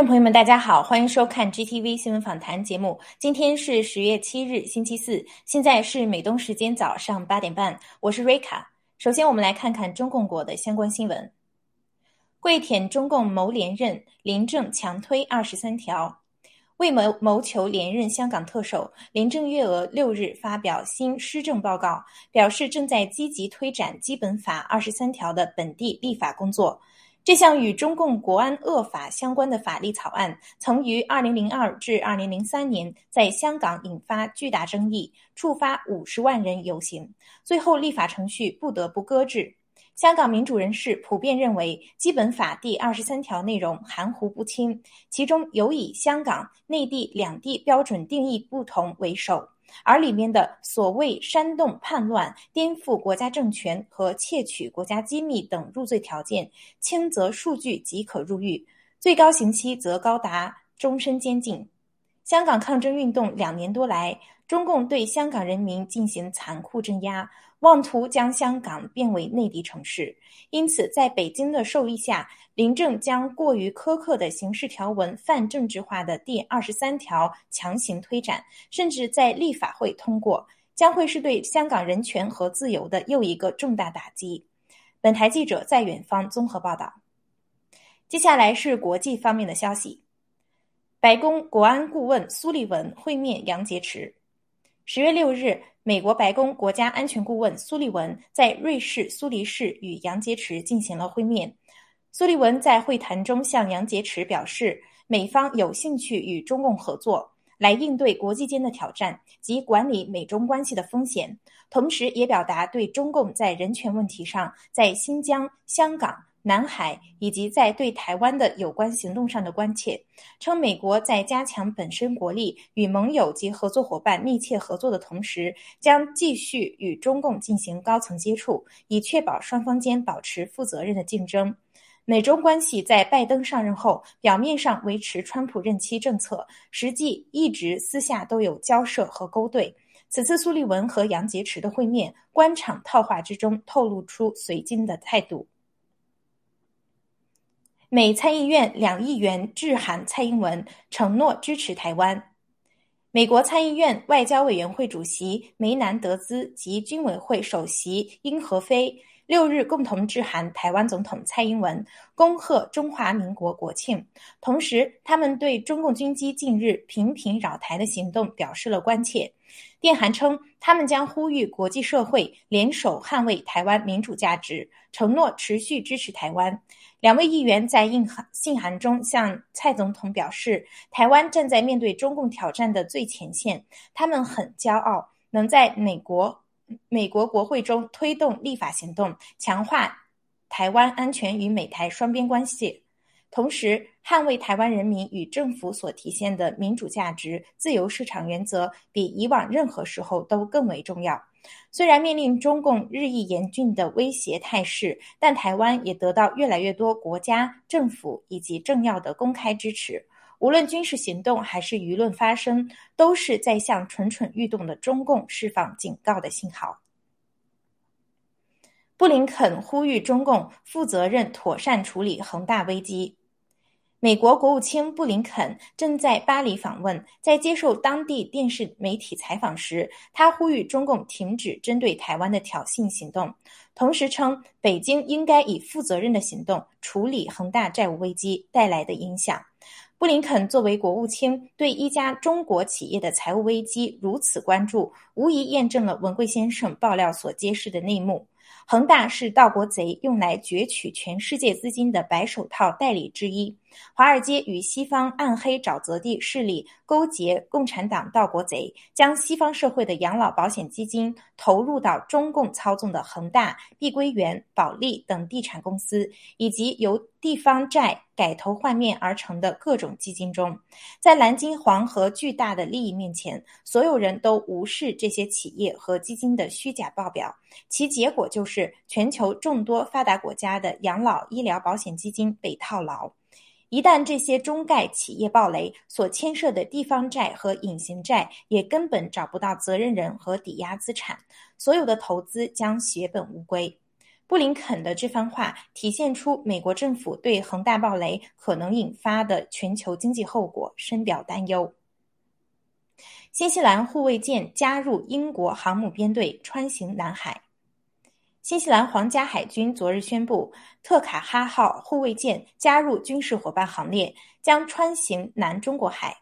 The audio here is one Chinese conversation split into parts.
观众朋友们，大家好，欢迎收看 GTV 新闻访谈节目。今天是十月七日，星期四，现在是美东时间早上八点半，我是瑞卡。首先，我们来看看中共国的相关新闻。跪舔中共谋连任，林郑强推二十三条。为谋谋求连任香港特首，林郑月娥六日发表新施政报告，表示正在积极推展基本法二十三条的本地立法工作。这项与中共国安恶法相关的法律草案，曾于二零零二至二零零三年在香港引发巨大争议，触发五十万人游行，最后立法程序不得不搁置。香港民主人士普遍认为，基本法第二十三条内容含糊不清，其中有以香港、内地两地标准定义不同为首。而里面的所谓煽动叛乱、颠覆国家政权和窃取国家机密等入罪条件，轻则数据即可入狱，最高刑期则高达终身监禁。香港抗争运动两年多来，中共对香港人民进行残酷镇压。妄图将香港变为内地城市，因此在北京的授意下，林郑将过于苛刻的刑事条文泛政治化的第二十三条强行推展，甚至在立法会通过，将会是对香港人权和自由的又一个重大打击。本台记者在远方综合报道。接下来是国际方面的消息：白宫国安顾问苏利文会面杨洁篪。十月六日。美国白宫国家安全顾问苏利文在瑞士苏黎世与杨洁篪进行了会面。苏利文在会谈中向杨洁篪表示，美方有兴趣与中共合作，来应对国际间的挑战及管理美中关系的风险，同时也表达对中共在人权问题上在新疆、香港。南海以及在对台湾的有关行动上的关切，称美国在加强本身国力、与盟友及合作伙伴密切合作的同时，将继续与中共进行高层接触，以确保双方间保持负责任的竞争。美中关系在拜登上任后，表面上维持川普任期政策，实际一直私下都有交涉和勾兑。此次苏利文和杨洁篪的会面，官场套话之中透露出随金的态度。美参议院两议员致函蔡英文，承诺支持台湾。美国参议院外交委员会主席梅南德兹及军委会首席英和飞六日共同致函台湾总统蔡英文，恭贺中华民国国庆。同时，他们对中共军机近日频频扰台的行动表示了关切。电函称，他们将呼吁国际社会联手捍卫台湾民主价值，承诺持续支持台湾。两位议员在印函信函中向蔡总统表示，台湾站在面对中共挑战的最前线，他们很骄傲能在美国美国国会中推动立法行动，强化台湾安全与美台双边关系。同时，捍卫台湾人民与政府所体现的民主价值、自由市场原则，比以往任何时候都更为重要。虽然面临中共日益严峻的威胁态势，但台湾也得到越来越多国家、政府以及政要的公开支持。无论军事行动还是舆论发声，都是在向蠢蠢欲动的中共释放警告的信号。布林肯呼吁中共负责任、妥善处理恒大危机。美国国务卿布林肯正在巴黎访问，在接受当地电视媒体采访时，他呼吁中共停止针对台湾的挑衅行动，同时称北京应该以负责任的行动处理恒大债务危机带来的影响。布林肯作为国务卿，对一家中国企业的财务危机如此关注，无疑验证了文贵先生爆料所揭示的内幕。恒大是盗国贼用来攫取全世界资金的白手套代理之一。华尔街与西方暗黑沼泽地势力勾结，共产党盗国贼，将西方社会的养老保险基金投入到中共操纵的恒大、碧桂园、保利等地产公司，以及由地方债改头换面而成的各种基金中。在蓝金黄和巨大的利益面前，所有人都无视这些企业和基金的虚假报表，其结果就是全球众多发达国家的养老医疗保险基金被套牢。一旦这些中概企业暴雷，所牵涉的地方债和隐形债也根本找不到责任人和抵押资产，所有的投资将血本无归。布林肯的这番话体现出美国政府对恒大暴雷可能引发的全球经济后果深表担忧。新西兰护卫舰加入英国航母编队，穿行南海。新西兰皇家海军昨日宣布，特卡哈号护卫舰加入军事伙伴行列，将穿行南中国海，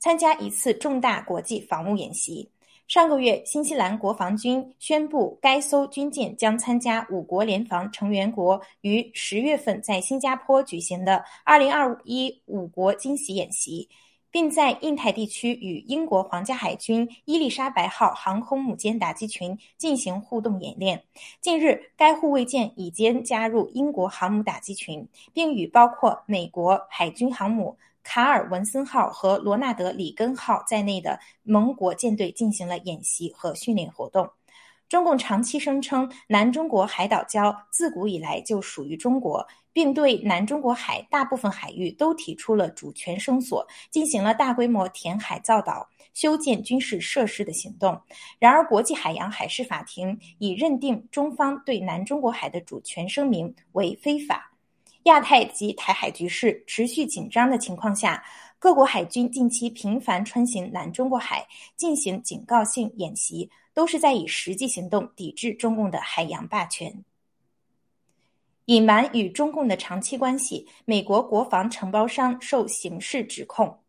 参加一次重大国际防务演习。上个月，新西兰国防军宣布，该艘军舰将参加五国联防成员国于十月份在新加坡举行的二零二一五国惊喜演习，并在印太地区与英国皇家海军伊丽莎白号航空母舰打击群进行互动演练。近日，该护卫舰已经加入英国航母打击群，并与包括美国海军航母。卡尔文森号和罗纳德里根号在内的盟国舰队进行了演习和训练活动。中共长期声称南中国海岛礁自古以来就属于中国，并对南中国海大部分海域都提出了主权声索，进行了大规模填海造岛、修建军事设施的行动。然而，国际海洋海事法庭已认定中方对南中国海的主权声明为非法。亚太及台海局势持续紧张的情况下，各国海军近期频繁穿行南中国海进行警告性演习，都是在以实际行动抵制中共的海洋霸权。隐瞒与中共的长期关系，美国国防承包商受刑事指控。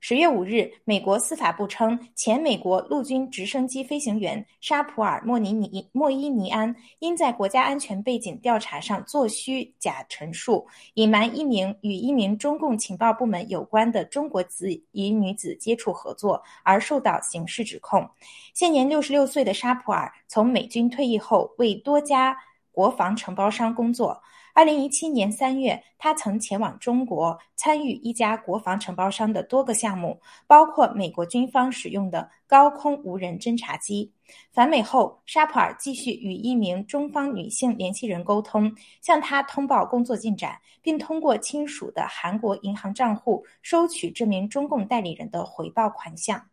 十月五日，美国司法部称，前美国陆军直升机飞行员沙普尔·莫尼尼莫伊尼安因在国家安全背景调查上作虚假陈述，隐瞒一名与一名中共情报部门有关的中国籍女子接触合作，而受到刑事指控。现年六十六岁的沙普尔从美军退役后，为多家国防承包商工作。二零一七年三月，他曾前往中国参与一家国防承包商的多个项目，包括美国军方使用的高空无人侦察机。返美后，沙普尔继续与一名中方女性联系人沟通，向他通报工作进展，并通过亲属的韩国银行账户收取这名中共代理人的回报款项。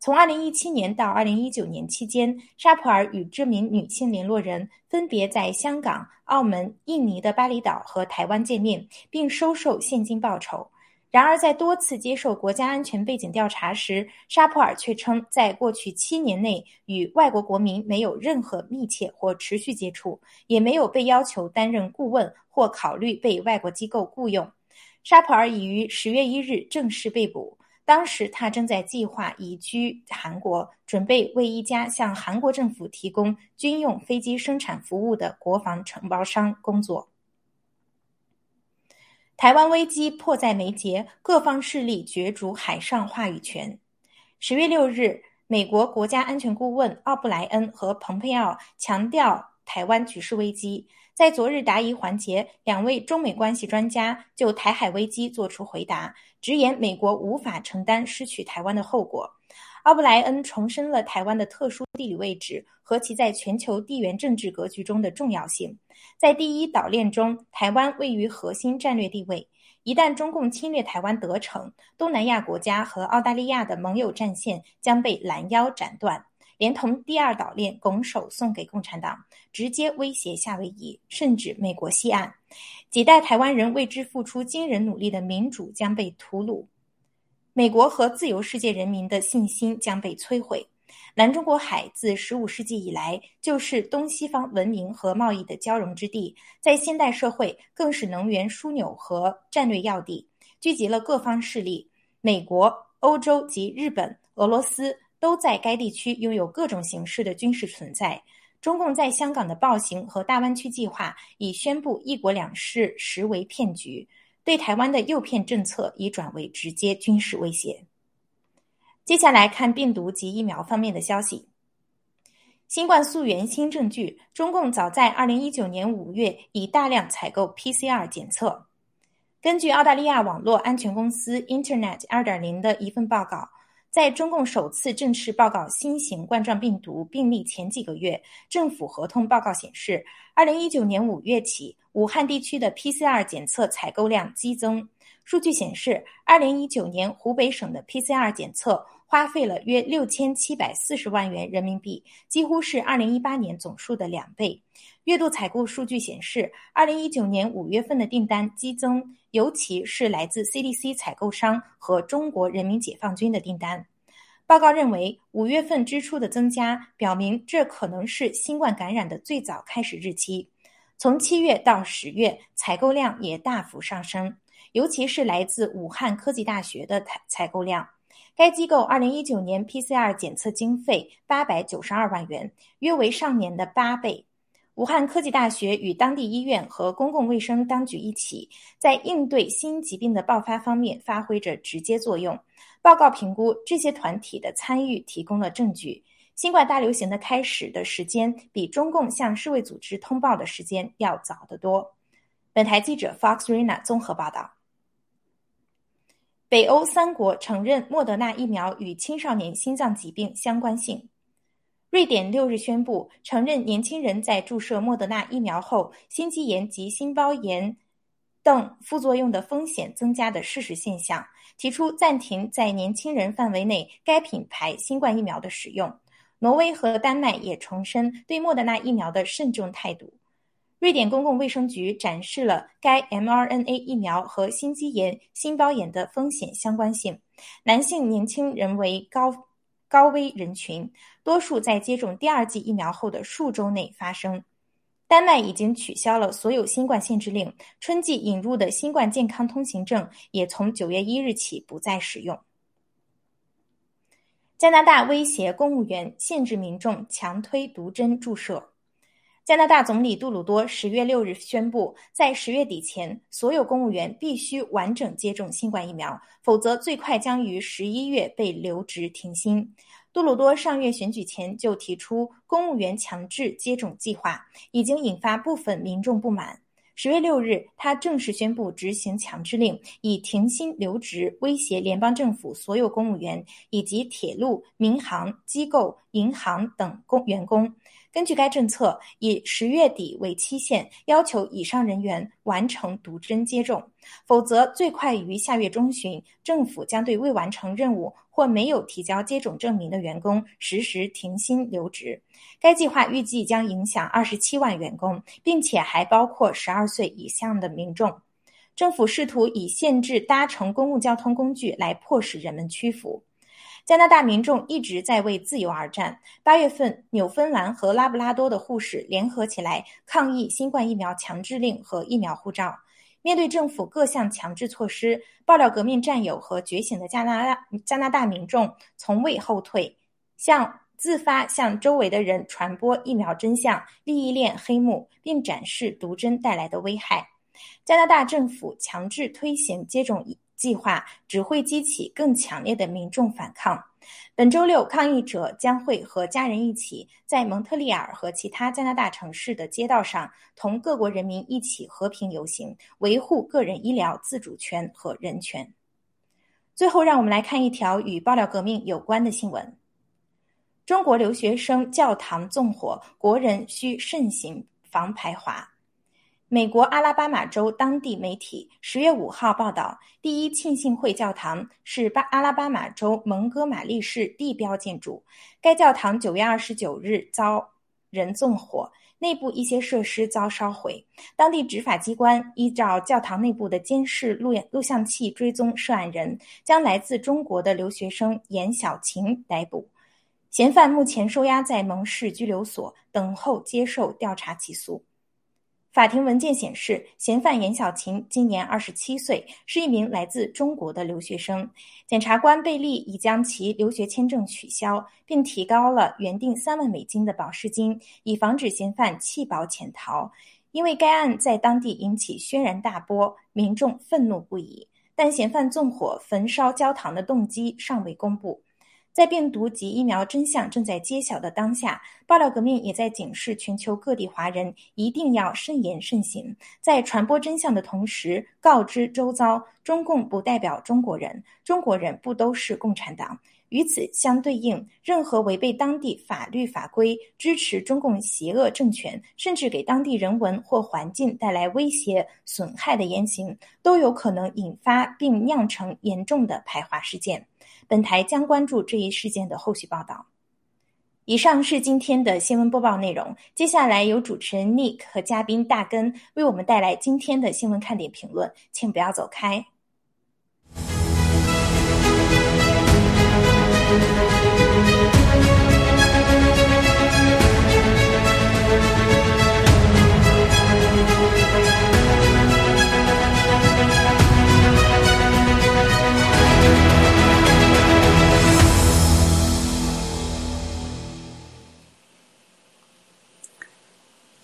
从2017年到2019年期间，沙普尔与这名女性联络人分别在香港、澳门、印尼的巴厘岛和台湾见面，并收受现金报酬。然而，在多次接受国家安全背景调查时，沙普尔却称，在过去七年内与外国国民没有任何密切或持续接触，也没有被要求担任顾问或考虑被外国机构雇佣。沙普尔已于10月1日正式被捕。当时他正在计划移居韩国，准备为一家向韩国政府提供军用飞机生产服务的国防承包商工作。台湾危机迫在眉睫，各方势力角逐海上话语权。十月六日，美国国家安全顾问奥布莱恩和蓬佩奥强调台湾局势危机。在昨日答疑环节，两位中美关系专家就台海危机作出回答，直言美国无法承担失去台湾的后果。奥布莱恩重申了台湾的特殊地理位置和其在全球地缘政治格局中的重要性。在第一岛链中，台湾位于核心战略地位，一旦中共侵略台湾得逞，东南亚国家和澳大利亚的盟友战线将被拦腰斩断。连同第二岛链拱手送给共产党，直接威胁夏威夷，甚至美国西岸，几代台湾人为之付出惊人努力的民主将被屠戮，美国和自由世界人民的信心将被摧毁。南中国海自十五世纪以来就是东西方文明和贸易的交融之地，在现代社会更是能源枢纽和战略要地，聚集了各方势力，美国、欧洲及日本、俄罗斯。都在该地区拥有各种形式的军事存在。中共在香港的暴行和大湾区计划已宣布“一国两制”实为骗局，对台湾的诱骗政策已转为直接军事威胁。接下来看病毒及疫苗方面的消息。新冠溯源新证据：中共早在二零一九年五月已大量采购 PCR 检测。根据澳大利亚网络安全公司 Internet 二点零的一份报告。在中共首次正式报告新型冠状病毒病例前几个月，政府合同报告显示，二零一九年五月起，武汉地区的 PCR 检测采购量激增。数据显示，二零一九年湖北省的 PCR 检测花费了约六千七百四十万元人民币，几乎是二零一八年总数的两倍。月度采购数据显示，二零一九年五月份的订单激增，尤其是来自 CDC 采购商和中国人民解放军的订单。报告认为，五月份支出的增加表明这可能是新冠感染的最早开始日期。从七月到十月，采购量也大幅上升，尤其是来自武汉科技大学的采采购量。该机构二零一九年 PCR 检测经费八百九十二万元，约为上年的八倍。武汉科技大学与当地医院和公共卫生当局一起，在应对新疾病的爆发方面发挥着直接作用。报告评估，这些团体的参与提供了证据：新冠大流行的开始的时间比中共向世卫组织通报的时间要早得多。本台记者 Fox Rina 综合报道。北欧三国承认莫德纳疫苗与青少年心脏疾病相关性。瑞典六日宣布承认年轻人在注射莫德纳疫苗后，心肌炎及心包炎等副作用的风险增加的事实现象，提出暂停在年轻人范围内该品牌新冠疫苗的使用。挪威和丹麦也重申对莫德纳疫苗的慎重态度。瑞典公共卫生局展示了该 mRNA 疫苗和心肌炎、心包炎的风险相关性。男性年轻人为高。高危人群多数在接种第二剂疫苗后的数周内发生。丹麦已经取消了所有新冠限制令，春季引入的新冠健康通行证也从九月一日起不再使用。加拿大威胁公务员限制民众强推毒针注射。加拿大总理杜鲁多十月六日宣布，在十月底前，所有公务员必须完整接种新冠疫苗，否则最快将于十一月被留职停薪。杜鲁多上月选举前就提出公务员强制接种计划，已经引发部分民众不满。十月六日，他正式宣布执行强制令，以停薪留职威胁联邦政府所有公务员以及铁路、民航机构、银行等工员工。根据该政策，以十月底为期限，要求以上人员完成毒针接种，否则最快于下月中旬，政府将对未完成任务或没有提交接种证明的员工实施停薪留职。该计划预计将影响二十七万员工，并且还包括十二岁以上的民众。政府试图以限制搭乘公共交通工具来迫使人们屈服。加拿大民众一直在为自由而战。八月份，纽芬兰和拉布拉多的护士联合起来抗议新冠疫苗强制令和疫苗护照。面对政府各项强制措施，爆料革命战友和觉醒的加拿大加拿大民众从未后退，向自发向周围的人传播疫苗真相、利益链黑幕，并展示毒针带来的危害。加拿大政府强制推行接种。计划只会激起更强烈的民众反抗。本周六，抗议者将会和家人一起在蒙特利尔和其他加拿大城市的街道上，同各国人民一起和平游行，维护个人医疗自主权和人权。最后，让我们来看一条与爆料革命有关的新闻：中国留学生教堂纵火，国人需慎行防排华。美国阿拉巴马州当地媒体十月五号报道，第一庆信会教堂是巴阿拉巴马州蒙哥马利市地标建筑。该教堂九月二十九日遭人纵火，内部一些设施遭烧毁。当地执法机关依照教堂内部的监视录录像器追踪涉案人，将来自中国的留学生严小琴逮捕。嫌犯目前收押在蒙市拘留所，等候接受调查起诉。法庭文件显示，嫌犯严小琴今年二十七岁，是一名来自中国的留学生。检察官贝利已将其留学签证取消，并提高了原定三万美金的保释金，以防止嫌犯弃保潜逃。因为该案在当地引起轩然大波，民众愤怒不已。但嫌犯纵火焚烧教堂的动机尚未公布。在病毒及疫苗真相正在揭晓的当下，爆料革命也在警示全球各地华人一定要慎言慎行，在传播真相的同时，告知周遭中共不代表中国人，中国人不都是共产党。与此相对应，任何违背当地法律法规、支持中共邪恶政权，甚至给当地人文或环境带来威胁、损害的言行，都有可能引发并酿成严重的排华事件。本台将关注这一事件的后续报道。以上是今天的新闻播报内容，接下来由主持人 Nick 和嘉宾大根为我们带来今天的新闻看点评论，请不要走开。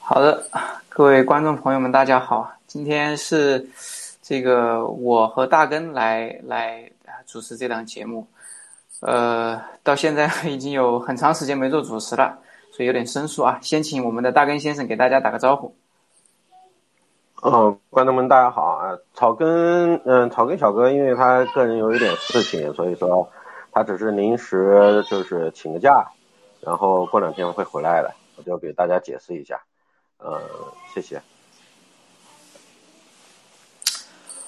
好的，各位观众朋友们，大家好，今天是这个我和大根来来主持这档节目。呃，到现在已经有很长时间没做主持了，所以有点生疏啊。先请我们的大根先生给大家打个招呼。嗯，观众们大家好啊。草根，嗯，草根小哥，因为他个人有一点事情，所以说他只是临时就是请个假，然后过两天会回来的，我就给大家解释一下。呃，谢谢。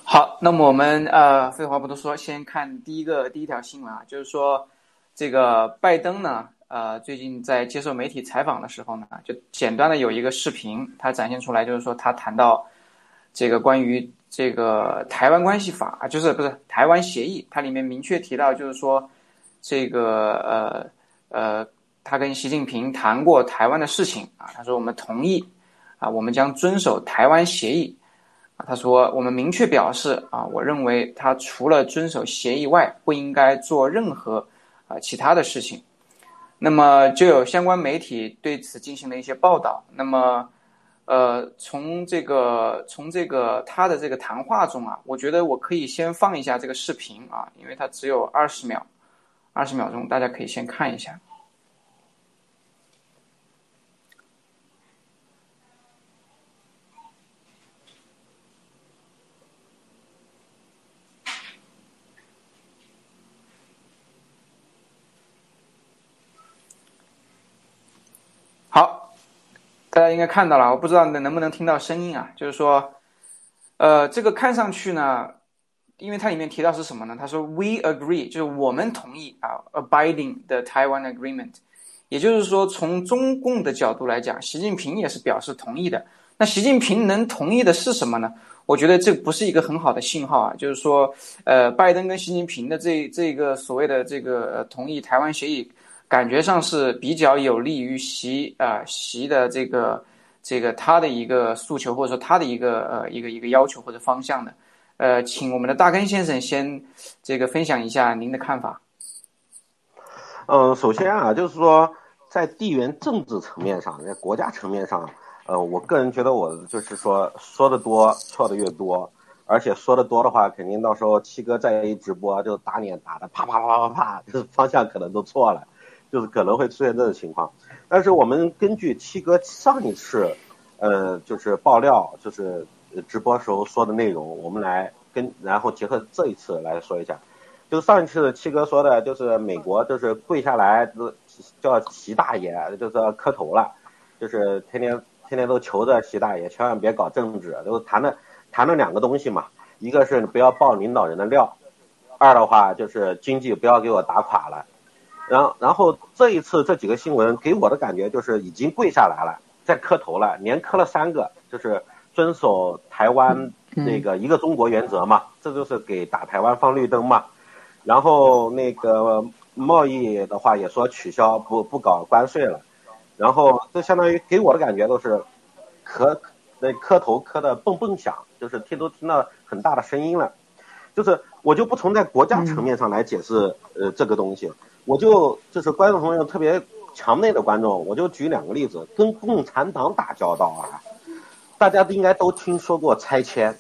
好，那么我们呃，废话不多说，先看第一个第一条新闻啊，就是说这个拜登呢，呃，最近在接受媒体采访的时候呢，就简单的有一个视频，他展现出来，就是说他谈到这个关于这个台湾关系法，就是不是台湾协议，它里面明确提到，就是说这个呃呃，他跟习近平谈过台湾的事情啊，他说我们同意啊，我们将遵守台湾协议。啊，他说，我们明确表示啊，我认为他除了遵守协议外，不应该做任何啊其他的事情。那么就有相关媒体对此进行了一些报道。那么，呃，从这个从这个他的这个谈话中啊，我觉得我可以先放一下这个视频啊，因为它只有二十秒，二十秒钟，大家可以先看一下。好，大家应该看到了，我不知道能能不能听到声音啊？就是说，呃，这个看上去呢，因为它里面提到是什么呢？他说 “We agree”，就是我们同意啊，“abiding the Taiwan Agreement”，也就是说，从中共的角度来讲，习近平也是表示同意的。那习近平能同意的是什么呢？我觉得这不是一个很好的信号啊。就是说，呃，拜登跟习近平的这这个所谓的这个同意台湾协议。感觉上是比较有利于习啊习的这个这个他的一个诉求，或者说他的一个呃一个一个要求或者方向的，呃，请我们的大根先生先这个分享一下您的看法。嗯，首先啊，就是说在地缘政治层面上，在国家层面上，呃，我个人觉得我就是说说的多错的越多，而且说的多的话，肯定到时候七哥再一直播就打脸打的啪啪啪啪啪，就是方向可能都错了。就是可能会出现这种情况，但是我们根据七哥上一次，呃，就是爆料，就是直播时候说的内容，我们来跟然后结合这一次来说一下。就上一次七哥说的，就是美国就是跪下来叫习大爷，就是磕头了，就是天天天天都求着习大爷，千万别搞政治，都谈了谈了两个东西嘛，一个是不要爆领导人的料，二的话就是经济不要给我打垮了。然然后这一次这几个新闻给我的感觉就是已经跪下来了，在磕头了，连磕了三个，就是遵守台湾那个一个中国原则嘛，这就是给打台湾放绿灯嘛。然后那个贸易的话也说取消不不搞关税了，然后这相当于给我的感觉都是磕那磕头磕的蹦蹦响，就是听都听到很大的声音了。就是我就不从在国家层面上来解释呃这个东西。我就就是观众朋友特别墙内的观众，我就举两个例子，跟共产党打交道啊，大家都应该都听说过拆迁，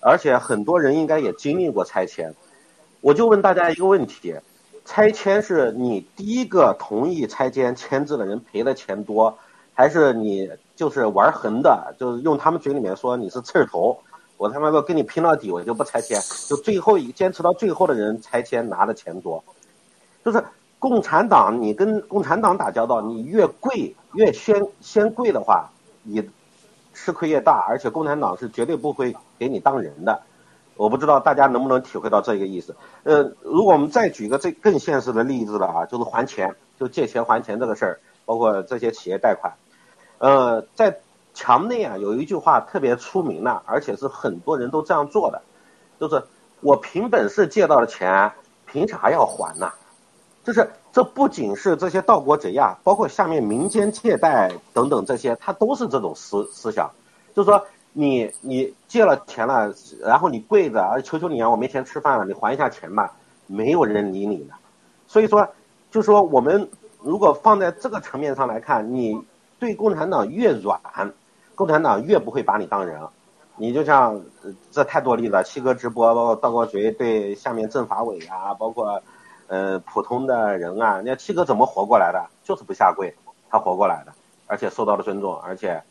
而且很多人应该也经历过拆迁。我就问大家一个问题：拆迁是你第一个同意拆迁签字的人赔的钱多，还是你就是玩横的，就是用他们嘴里面说你是刺头，我他妈的跟你拼到底，我就不拆迁，就最后一个坚持到最后的人拆迁拿的钱多，就是共产党，你跟共产党打交道，你越贵越先先贵的话，你吃亏越大，而且共产党是绝对不会给你当人的。我不知道大家能不能体会到这个意思。呃，如果我们再举个这更现实的例子了啊，就是还钱，就借钱还钱这个事儿，包括这些企业贷款，呃，在。墙内啊有一句话特别出名的，而且是很多人都这样做的，就是我凭本事借到的钱，凭啥要还呢？就是这不仅是这些盗国贼呀，包括下面民间借贷等等这些，他都是这种思思想，就是说你你借了钱了，然后你跪着啊求求你啊，我没钱吃饭了，你还一下钱吧，没有人理你的。所以说，就说我们如果放在这个层面上来看，你对共产党越软。共产党越不会把你当人，你就像这太多例子，七哥直播，包括道国贼对下面政法委啊，包括呃普通的人啊，那七哥怎么活过来的？就是不下跪，他活过来的，而且受到了尊重，而且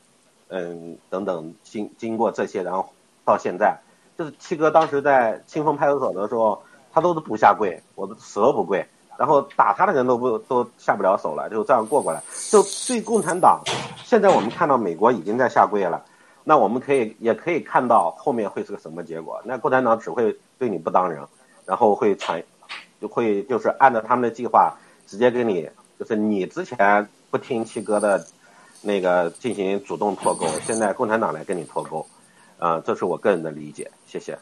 嗯等等经经过这些，然后到现在，就是七哥当时在清风派出所的时候，他都是不下跪，我都死都不跪。然后打他的人都不都下不了手了，就这样过过来。就对共产党，现在我们看到美国已经在下跪了，那我们可以也可以看到后面会是个什么结果。那共产党只会对你不当人，然后会传，就会就是按照他们的计划，直接给你就是你之前不听七哥的，那个进行主动脱钩，现在共产党来跟你脱钩，啊，这是我个人的理解。谢谢。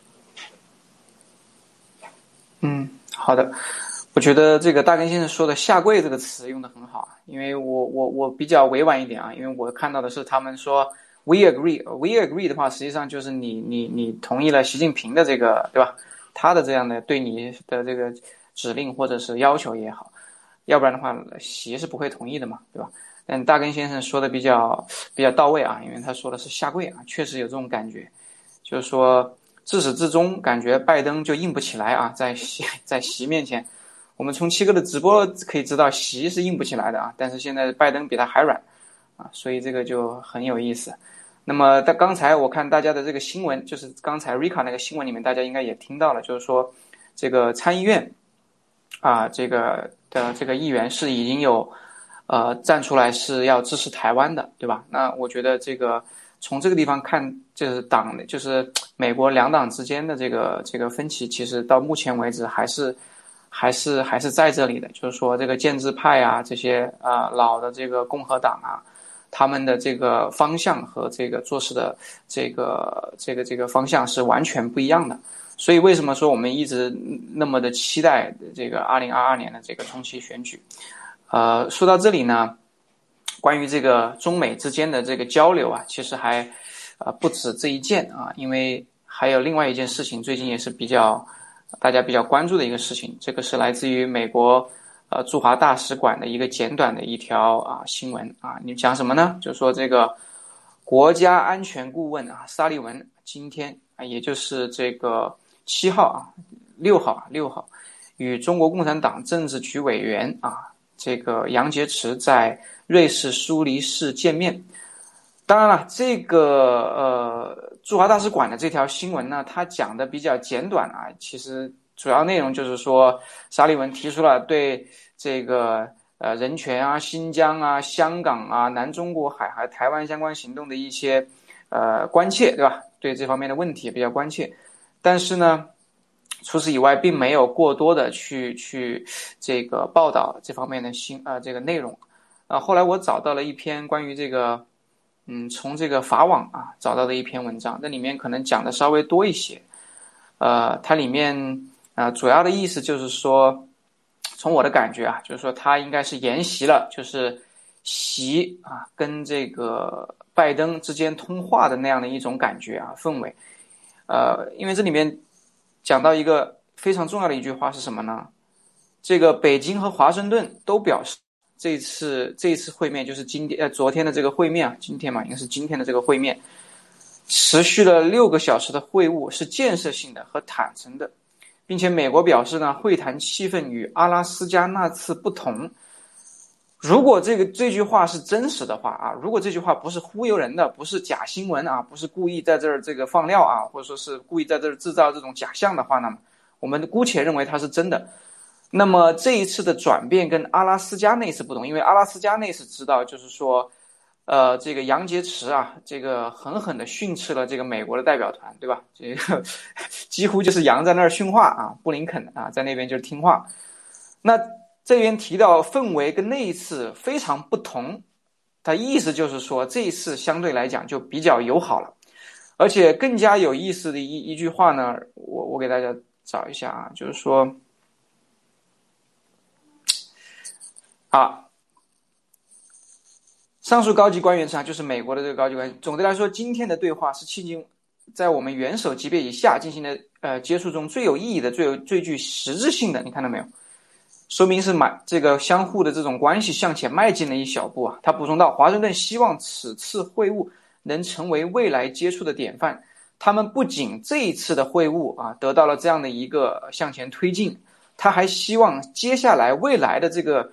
嗯，好的。我觉得这个大根先生说的“下跪”这个词用的很好啊，因为我我我比较委婉一点啊，因为我看到的是他们说 “we agree”，“we agree” 的话，实际上就是你你你同意了习近平的这个对吧？他的这样的对你的这个指令或者是要求也好，要不然的话，习是不会同意的嘛，对吧？但大根先生说的比较比较到位啊，因为他说的是下跪啊，确实有这种感觉，就是说自始至终感觉拜登就硬不起来啊，在习 在习面前。我们从七哥的直播可以知道，习是硬不起来的啊，但是现在拜登比他还软，啊，所以这个就很有意思。那么，在刚才我看大家的这个新闻，就是刚才瑞卡那个新闻里面，大家应该也听到了，就是说这个参议院啊，这个的这个议员是已经有呃站出来是要支持台湾的，对吧？那我觉得这个从这个地方看，就是党就是美国两党之间的这个这个分歧，其实到目前为止还是。还是还是在这里的，就是说这个建制派啊，这些啊老的这个共和党啊，他们的这个方向和这个做事的这个这个这个方向是完全不一样的。所以为什么说我们一直那么的期待这个二零二二年的这个中期选举？呃，说到这里呢，关于这个中美之间的这个交流啊，其实还啊不止这一件啊，因为还有另外一件事情，最近也是比较。大家比较关注的一个事情，这个是来自于美国，呃驻华大使馆的一个简短的一条啊新闻啊，你讲什么呢？就说这个国家安全顾问啊沙利文今天啊，也就是这个七号啊六号啊六号，与中国共产党政治局委员啊这个杨洁篪在瑞士苏黎世见面。当然了，这个呃，驻华大使馆的这条新闻呢，它讲的比较简短啊。其实主要内容就是说，沙利文提出了对这个呃人权啊、新疆啊、香港啊、南中国海还台湾相关行动的一些呃关切，对吧？对这方面的问题也比较关切。但是呢，除此以外，并没有过多的去去这个报道这方面的新呃这个内容。啊，后来我找到了一篇关于这个。嗯，从这个法网啊找到的一篇文章，那里面可能讲的稍微多一些。呃，它里面啊主要的意思就是说，从我的感觉啊，就是说他应该是沿袭了，就是习啊跟这个拜登之间通话的那样的一种感觉啊氛围。呃，因为这里面讲到一个非常重要的一句话是什么呢？这个北京和华盛顿都表示。这次这次会面就是今天呃昨天的这个会面啊，今天嘛应该是今天的这个会面，持续了六个小时的会晤是建设性的和坦诚的，并且美国表示呢会谈气氛与阿拉斯加那次不同，如果这个这句话是真实的话啊，如果这句话不是忽悠人的，不是假新闻啊，不是故意在这儿这个放料啊，或者说是故意在这儿制造这种假象的话呢，我们姑且认为它是真的。那么这一次的转变跟阿拉斯加那次不同，因为阿拉斯加那次知道就是说，呃，这个杨洁篪啊，这个狠狠地训斥了这个美国的代表团，对吧？这个几乎就是杨在那儿训话啊，布林肯啊在那边就是听话。那这边提到氛围跟那一次非常不同，他意思就是说这一次相对来讲就比较友好了，而且更加有意思的一一句话呢，我我给大家找一下啊，就是说。好，上述高级官员上就是美国的这个高级官员。总的来说，今天的对话是迄今在我们元首级别以下进行的呃接触中最有意义的、最有最具实质性的。你看到没有？说明是买这个相互的这种关系向前迈进了一小步啊。他补充到，华盛顿希望此次会晤能成为未来接触的典范。他们不仅这一次的会晤啊得到了这样的一个向前推进，他还希望接下来未来的这个。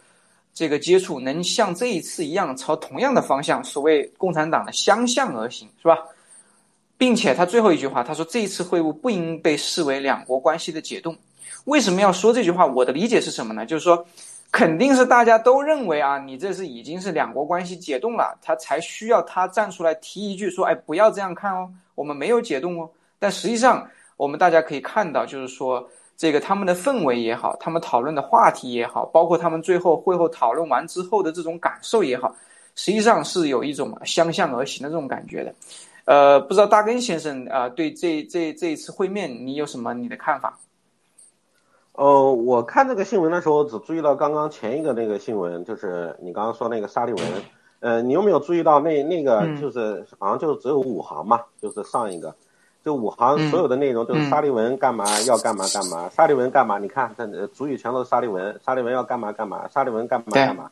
这个接触能像这一次一样朝同样的方向，所谓共产党的相向而行，是吧？并且他最后一句话，他说这一次会晤不应被视为两国关系的解冻。为什么要说这句话？我的理解是什么呢？就是说，肯定是大家都认为啊，你这是已经是两国关系解冻了，他才需要他站出来提一句说，哎，不要这样看哦，我们没有解冻哦。但实际上，我们大家可以看到，就是说。这个他们的氛围也好，他们讨论的话题也好，包括他们最后会后讨论完之后的这种感受也好，实际上是有一种相向而行的这种感觉的。呃，不知道大根先生啊，对这这这一次会面，你有什么你的看法？呃，我看这个新闻的时候，只注意到刚刚前一个那个新闻，就是你刚刚说那个沙利文。呃，你有没有注意到那那个就是好像就只有五行嘛，就是上一个。就五行所有的内容就是沙利文干嘛要干嘛干嘛，沙利文干嘛？你看，这主语全都是沙利文，沙利文要干嘛干嘛，沙利文干嘛干嘛，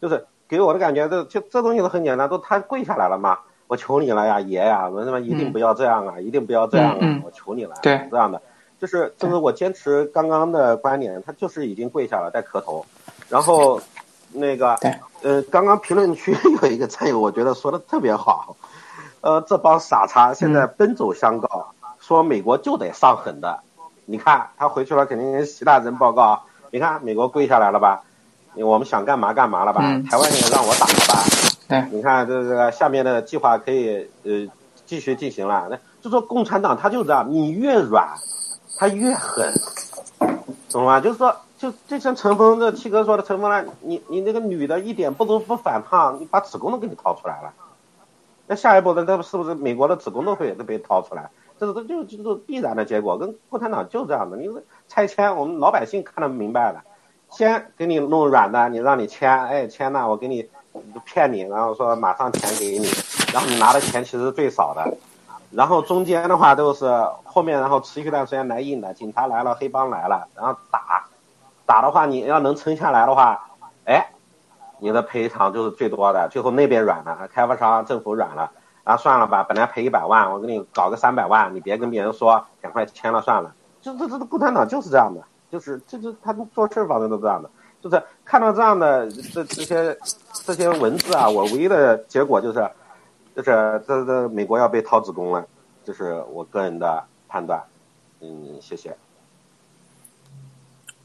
就是给我的感觉，这就这东西都很简单，都他跪下来了嘛，我求你了呀，爷呀，我他妈一定不要这样啊，一定不要这样啊，我求你了，对，这样的，就是就是我坚持刚刚的观点，他就是已经跪下了在磕头，然后那个，呃，刚刚评论区有一个战友，我觉得说的特别好。呃，这帮傻叉现在奔走相告，说美国就得上狠的。你看他回去了，肯定跟习大人报告。你看美国跪下来了吧？我们想干嘛干嘛了吧？台湾也让我打了吧？对，你看这这个下面的计划可以呃继续进行了。那就说共产党他就这样，你越软，他越狠，懂吗？就是说，就就像陈峰这七哥说的，陈峰呢，你你那个女的一点不都不反抗，你把子宫都给你掏出来了。那下一步，那那是不是美国的子宫都会都被掏出来？这是这就就是必然的结果，跟共产党就这样的。你拆迁，我们老百姓看得明白了，先给你弄软的，你让你签，哎签了，我给你骗你，然后说马上钱给你，然后你拿的钱其实最少的，然后中间的话都是后面，然后持续一段时间来硬的，警察来了，黑帮来了，然后打，打的话你要能撑下来的话，哎。你的赔偿就是最多的，最后那边软了，开发商、政府软了，啊，算了吧，本来赔一百万，我给你搞个三百万，你别跟别人说，赶快签了算了。就这这共产党就是这样的，就是这这他做事方面都这样的，就是看到这样的这这些这些文字啊，我唯一的结果就是，就是这这美国要被掏子宫了，就是我个人的判断。嗯，谢谢。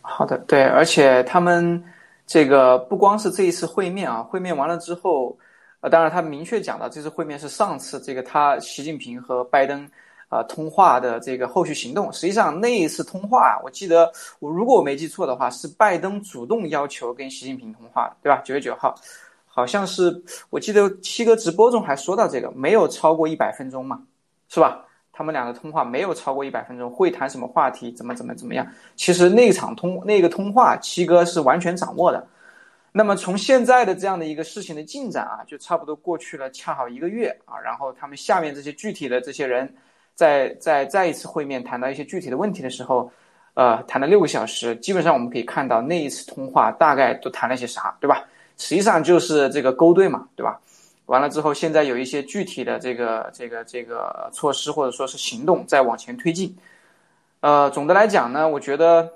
好的，对，而且他们。这个不光是这一次会面啊，会面完了之后，呃，当然他明确讲到这次会面是上次这个他习近平和拜登啊通话的这个后续行动。实际上那一次通话，我记得我如果我没记错的话，是拜登主动要求跟习近平通话，对吧？九月九号，好像是我记得七哥直播中还说到这个，没有超过一百分钟嘛，是吧？他们两个通话没有超过一百分钟，会谈什么话题？怎么怎么怎么样？其实那场通那个通话，七哥是完全掌握的。那么从现在的这样的一个事情的进展啊，就差不多过去了恰好一个月啊。然后他们下面这些具体的这些人，在在再一次会面谈到一些具体的问题的时候，呃，谈了六个小时。基本上我们可以看到那一次通话大概都谈了些啥，对吧？实际上就是这个勾兑嘛，对吧？完了之后，现在有一些具体的这个这个这个措施或者说是行动在往前推进。呃，总的来讲呢，我觉得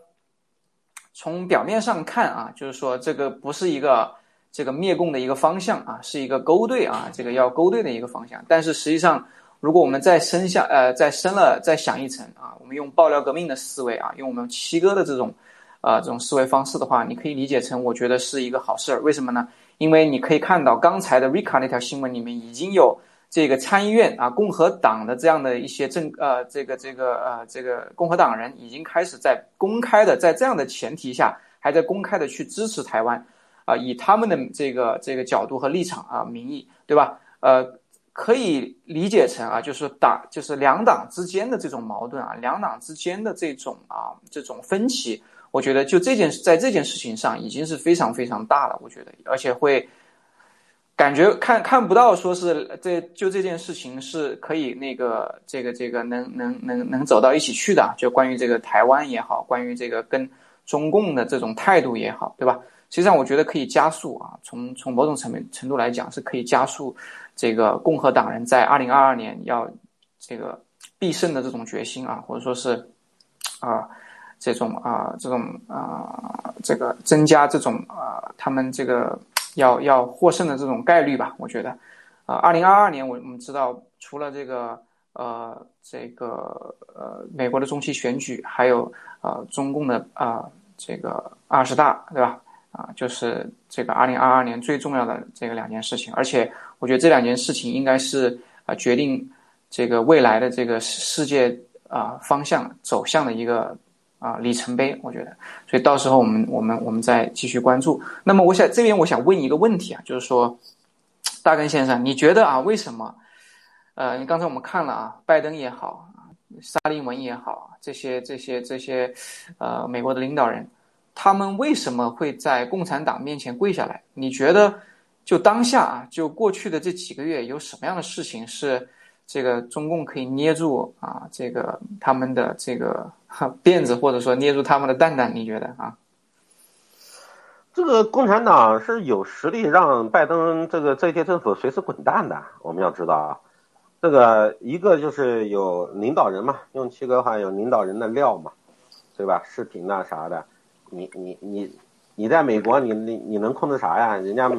从表面上看啊，就是说这个不是一个这个灭共的一个方向啊，是一个勾兑啊，这个要勾兑的一个方向。但是实际上，如果我们再深下呃再深了再想一层啊，我们用爆料革命的思维啊，用我们七哥的这种啊这种思维方式的话，你可以理解成我觉得是一个好事儿。为什么呢？因为你可以看到刚才的 Rika 那条新闻里面已经有这个参议院啊共和党的这样的一些政呃这个这个呃这个共和党人已经开始在公开的在这样的前提下还在公开的去支持台湾。啊，以他们的这个这个角度和立场啊，名义，对吧？呃，可以理解成啊，就是党，就是两党之间的这种矛盾啊，两党之间的这种啊，这种分歧，我觉得就这件事在这件事情上已经是非常非常大了，我觉得，而且会感觉看看不到说是这就这件事情是可以那个这个这个能能能能走到一起去的，就关于这个台湾也好，关于这个跟中共的这种态度也好，对吧？实际上，我觉得可以加速啊，从从某种层面程度来讲，是可以加速这个共和党人在二零二二年要这个必胜的这种决心啊，或者说是啊这种啊这种啊这个增加这种啊他们这个要要获胜的这种概率吧。我觉得啊，二零二二年我我们知道，除了这个呃这个呃美国的中期选举，还有呃中共的啊这个二十大，对吧？啊，就是这个二零二二年最重要的这个两件事情，而且我觉得这两件事情应该是啊决定这个未来的这个世界啊方向走向的一个啊里程碑。我觉得，所以到时候我们我们我们再继续关注。那么，我想这边我想问一个问题啊，就是说，大根先生，你觉得啊，为什么？呃，你刚才我们看了啊，拜登也好，沙利文也好，这些这些这些呃美国的领导人。他们为什么会在共产党面前跪下来？你觉得，就当下啊，就过去的这几个月，有什么样的事情是这个中共可以捏住啊？这个他们的这个辫子，或者说捏住他们的蛋蛋？你觉得啊？这个共产党是有实力让拜登这个这届政府随时滚蛋的。我们要知道啊，这个一个就是有领导人嘛，用七哥话有领导人的料嘛，对吧？视频呐啥的。你你你你在美国，你你你能控制啥呀？人家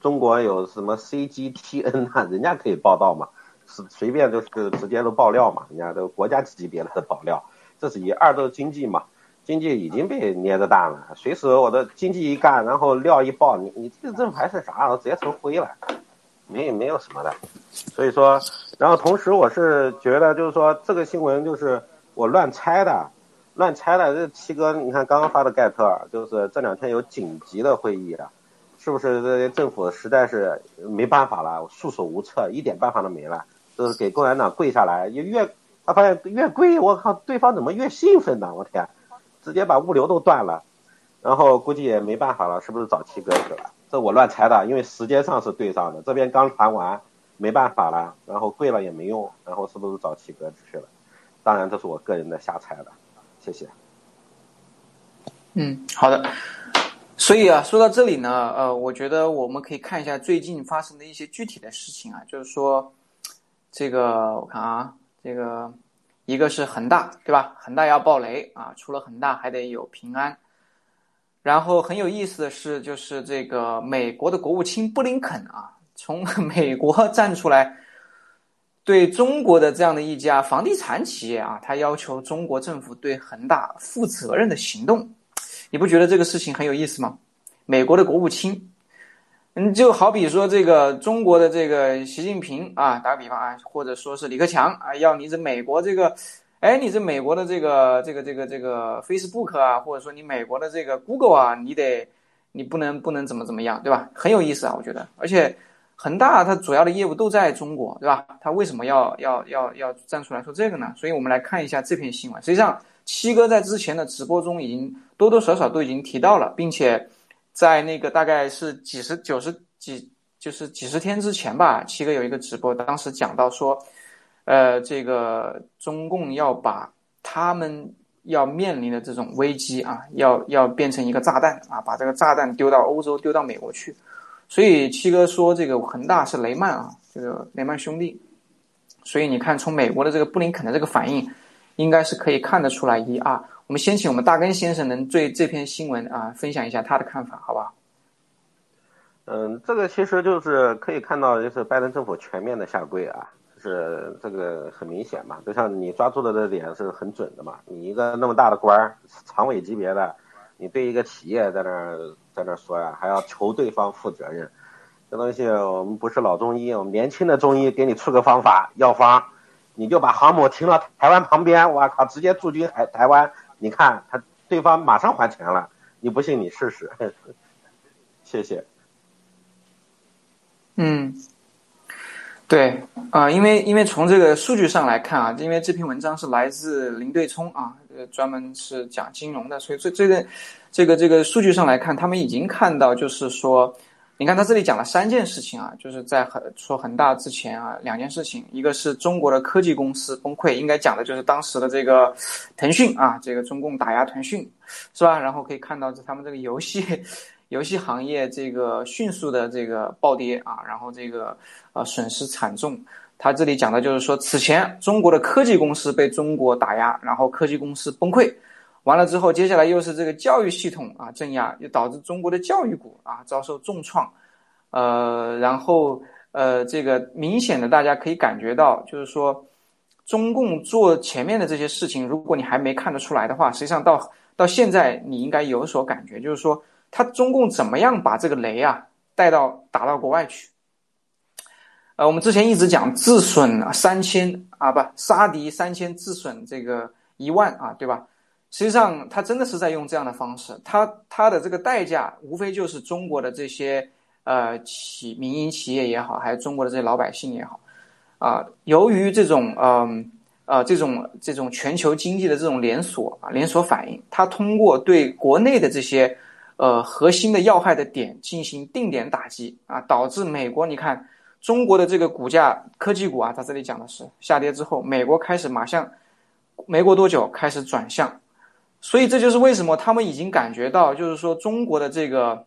中国有什么 CGTN 啊？人家可以报道嘛，是随便就是直接都爆料嘛，人家都国家级别的爆料。这是以二，都是经济嘛，经济已经被捏着蛋了，随时我的经济一干，然后料一爆，你你这政府还是啥？我直接成灰了，没没有什么的。所以说，然后同时我是觉得就是说这个新闻就是我乱猜的。乱猜的，这七哥，你看刚刚发的盖特，就是这两天有紧急的会议啊，是不是这政府实在是没办法了，束手无策，一点办法都没了，就是给共产党跪下来，越越他发现越贵，我靠，对方怎么越兴奋呢？我天，直接把物流都断了，然后估计也没办法了，是不是找七哥去了？这我乱猜的，因为时间上是对上的，这边刚谈完，没办法了，然后贵了也没用，然后是不是找七哥去了？当然这是我个人的瞎猜的。谢谢。嗯，好的。所以啊，说到这里呢，呃，我觉得我们可以看一下最近发生的一些具体的事情啊，就是说，这个我看啊，这个一个是恒大，对吧？恒大要爆雷啊，除了恒大还得有平安。然后很有意思的是，就是这个美国的国务卿布林肯啊，从 美国站出来。对中国的这样的一家房地产企业啊，他要求中国政府对恒大负责任的行动，你不觉得这个事情很有意思吗？美国的国务卿，嗯，就好比说这个中国的这个习近平啊，打个比方啊，或者说是李克强啊，要你这美国这个，哎，你这美国的这个这个这个这个 Facebook 啊，或者说你美国的这个 Google 啊，你得你不能不能怎么怎么样，对吧？很有意思啊，我觉得，而且。恒大它主要的业务都在中国，对吧？它为什么要要要要站出来说这个呢？所以我们来看一下这篇新闻。实际上，七哥在之前的直播中已经多多少少都已经提到了，并且在那个大概是几十九十几就是几十天之前吧，七哥有一个直播，当时讲到说，呃，这个中共要把他们要面临的这种危机啊，要要变成一个炸弹啊，把这个炸弹丢到欧洲，丢到美国去。所以七哥说这个恒大是雷曼啊，这个雷曼兄弟。所以你看，从美国的这个布林肯的这个反应，应该是可以看得出来一二。我们先请我们大根先生能对这篇新闻啊分享一下他的看法，好不好？嗯，这个其实就是可以看到，就是拜登政府全面的下跪啊，就是这个很明显嘛，就像你抓住的这点是很准的嘛。你一个那么大的官儿，常委级别的，你对一个企业在那儿在那儿说呀，还要求对方负责任，这东西我们不是老中医，我们年轻的中医给你出个方法药方，你就把航母停到台湾旁边，我靠，直接驻军台台湾，你看他对方马上还钱了，你不信你试试，谢谢。嗯，对啊，因为因为从这个数据上来看啊，因为这篇文章是来自林对冲啊，专门是讲金融的，所以这这个这个这个数据上来看，他们已经看到，就是说，你看他这里讲了三件事情啊，就是在很说恒大之前啊，两件事情，一个是中国的科技公司崩溃，应该讲的就是当时的这个腾讯啊，这个中共打压腾讯，是吧？然后可以看到这他们这个游戏。游戏行业这个迅速的这个暴跌啊，然后这个呃损失惨重。他这里讲的就是说，此前中国的科技公司被中国打压，然后科技公司崩溃，完了之后，接下来又是这个教育系统啊镇压，又导致中国的教育股啊遭受重创。呃，然后呃这个明显的大家可以感觉到，就是说中共做前面的这些事情，如果你还没看得出来的话，实际上到到现在你应该有所感觉，就是说。他中共怎么样把这个雷啊带到打到国外去？呃，我们之前一直讲自损三千啊，不杀敌三千自损这个一万啊，对吧？实际上他真的是在用这样的方式，他他的这个代价无非就是中国的这些呃企民营企业也好，还有中国的这些老百姓也好，啊，由于这种嗯呃这种这种全球经济的这种连锁啊连锁反应，他通过对国内的这些。呃，核心的要害的点进行定点打击啊，导致美国你看中国的这个股价科技股啊，它这里讲的是下跌之后，美国开始马上没过多久开始转向，所以这就是为什么他们已经感觉到，就是说中国的这个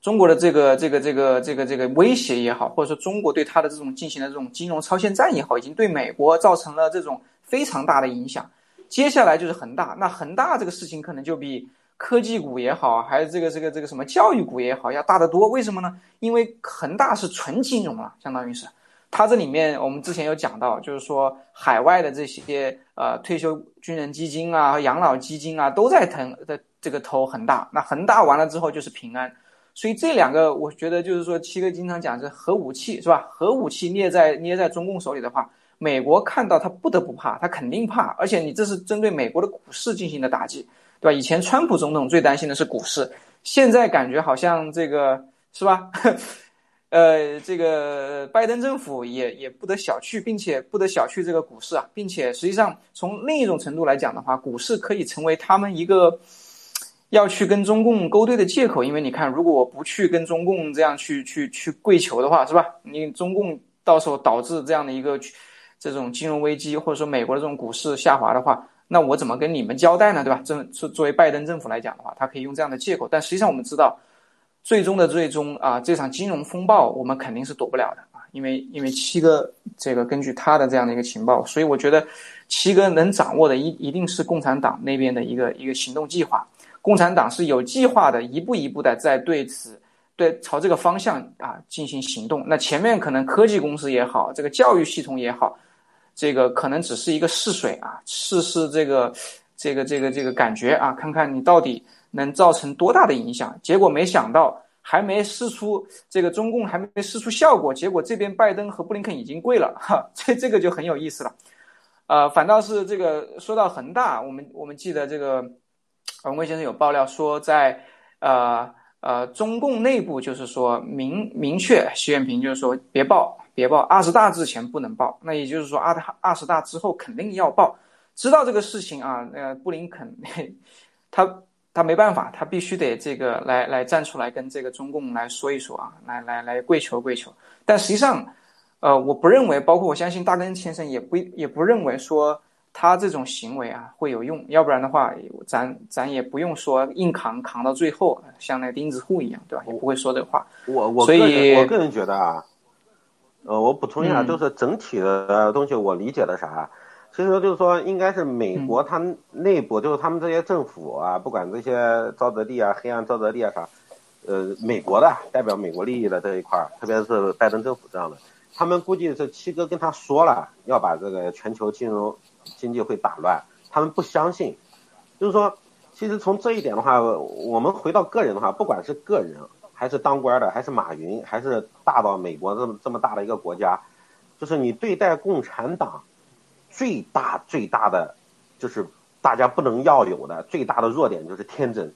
中国的这个这个这个这个这个威胁也好，或者说中国对它的这种进行的这种金融超限战也好，已经对美国造成了这种非常大的影响。接下来就是恒大，那恒大这个事情可能就比。科技股也好，还是这个这个这个什么教育股也好，要大得多。为什么呢？因为恒大是纯金融了，相当于是，它这里面我们之前有讲到，就是说海外的这些呃退休军人基金啊、养老基金啊，都在投的这个投恒大。那恒大完了之后就是平安，所以这两个我觉得就是说七哥经常讲是核武器是吧？核武器捏在捏在中共手里的话，美国看到他不得不怕，他肯定怕，而且你这是针对美国的股市进行的打击。对吧？以前川普总统最担心的是股市，现在感觉好像这个是吧？呃，这个拜登政府也也不得小觑，并且不得小觑这个股市啊，并且实际上从另一种程度来讲的话，股市可以成为他们一个要去跟中共勾兑的借口。因为你看，如果我不去跟中共这样去去去跪求的话，是吧？你中共到时候导致这样的一个这种金融危机，或者说美国的这种股市下滑的话。那我怎么跟你们交代呢？对吧？这是作为拜登政府来讲的话，他可以用这样的借口。但实际上我们知道，最终的最终啊，这场金融风暴我们肯定是躲不了的啊，因为因为七哥这个根据他的这样的一个情报，所以我觉得七哥能掌握的一一定是共产党那边的一个一个行动计划。共产党是有计划的，一步一步的在对此对朝这个方向啊进行行动。那前面可能科技公司也好，这个教育系统也好。这个可能只是一个试水啊，试试这个，这个这个这个感觉啊，看看你到底能造成多大的影响。结果没想到，还没试出这个中共还没试出效果，结果这边拜登和布林肯已经跪了，哈，这这个就很有意思了。呃，反倒是这个说到恒大，我们我们记得这个文贵先生有爆料说，在呃呃中共内部就是说明明确，习近平就是说别报。别报二十大之前不能报，那也就是说二大二十大之后肯定要报。知道这个事情啊，那个布林肯 他他没办法，他必须得这个来来站出来跟这个中共来说一说啊，来来来跪求跪求。但实际上，呃，我不认为，包括我相信大根先生也不也不认为说他这种行为啊会有用。要不然的话，咱咱也不用说硬扛扛到最后，像那钉子户一样，对吧？也不会说这话。我我个人我个人觉得啊。呃，我补充一下，就是整体的东西，我理解的啥？其实就是说，应该是美国它内部，就是他们这些政府啊，不管这些沼泽地啊、黑暗沼泽地啊啥，呃，美国的代表美国利益的这一块儿，特别是拜登政府这样的，他们估计是七哥跟他说了要把这个全球金融经济会打乱，他们不相信。就是说，其实从这一点的话，我们回到个人的话，不管是个人，还是当官的，还是马云，还是大到美国这么这么大的一个国家，就是你对待共产党最大最大的，就是大家不能要有的最大的弱点就是天真。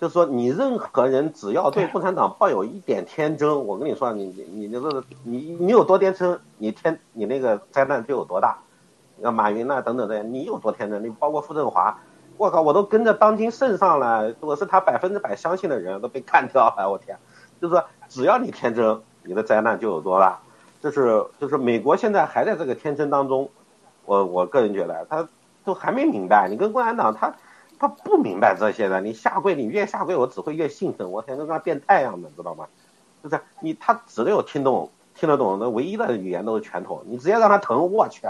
就是说，你任何人只要对共产党抱有一点天真，我跟你说，你你你这个你你有多天真，你天你那个灾难就有多大。像马云呐等等的，你有多天真？你包括傅政华，我靠，我都跟着当今圣上了，我是他百分之百相信的人，都被干掉了。我天，就是说，只要你天真，你的灾难就有多大。就是就是美国现在还在这个天真当中，我我个人觉得他都还没明白，你跟共产党他。他不明白这些的，你下跪，你越下跪，我只会越兴奋，我天，跟他变态一样的，知道吗？就是你，他只有听懂、听得懂的唯一的语言都是拳头，你直接让他疼，我去，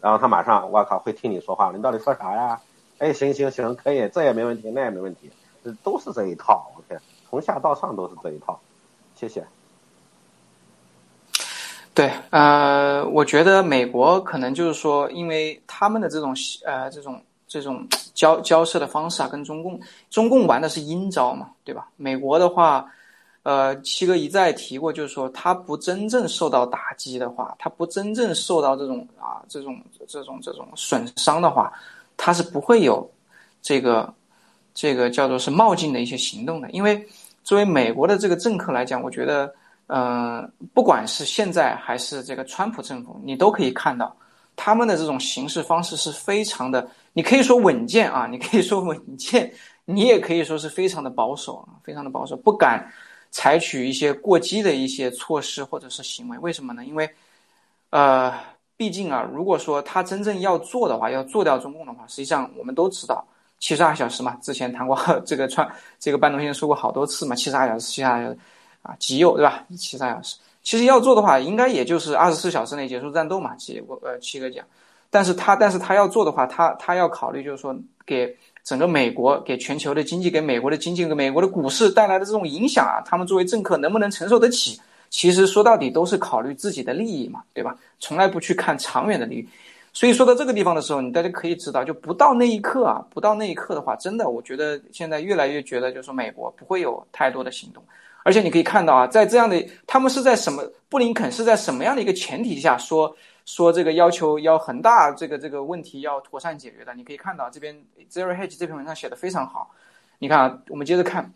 然后他马上，我靠，会听你说话，你到底说啥呀？哎，行行行，可以，这也没问题，那也没问题，都是这一套，我天，从下到上都是这一套，谢谢。对，呃，我觉得美国可能就是说，因为他们的这种呃这种。这种交交涉的方式啊，跟中共中共玩的是阴招嘛，对吧？美国的话，呃，七哥一再提过，就是说他不真正受到打击的话，他不真正受到这种啊这种这种这种损伤的话，他是不会有这个这个叫做是冒进的一些行动的。因为作为美国的这个政客来讲，我觉得，嗯，不管是现在还是这个川普政府，你都可以看到他们的这种行事方式是非常的。你可以说稳健啊，你可以说稳健，你也可以说是非常的保守啊，非常的保守，不敢采取一些过激的一些措施或者是行为。为什么呢？因为，呃，毕竟啊，如果说他真正要做的话，要做掉中共的话，实际上我们都知道，七十二小时嘛，之前谈过 这个川这个半东先生说过好多次嘛，七十二小时，七十二小时啊，极右对吧？七十二小时，其实要做的话，应该也就是二十四小时内结束战斗嘛，七我呃七个奖。但是他，但是他要做的话，他他要考虑，就是说，给整个美国、给全球的经济、给美国的经济、给美国的股市带来的这种影响啊，他们作为政客能不能承受得起？其实说到底都是考虑自己的利益嘛，对吧？从来不去看长远的利益。所以说到这个地方的时候，你大家可以知道，就不到那一刻啊，不到那一刻的话，真的，我觉得现在越来越觉得，就是说美国不会有太多的行动。而且你可以看到啊，在这样的，他们是在什么？布林肯是在什么样的一个前提下说？说这个要求要恒大这个这个问题要妥善解决的，你可以看到这边 Zero Hedge 这篇文章写的非常好。你看啊，我们接着看，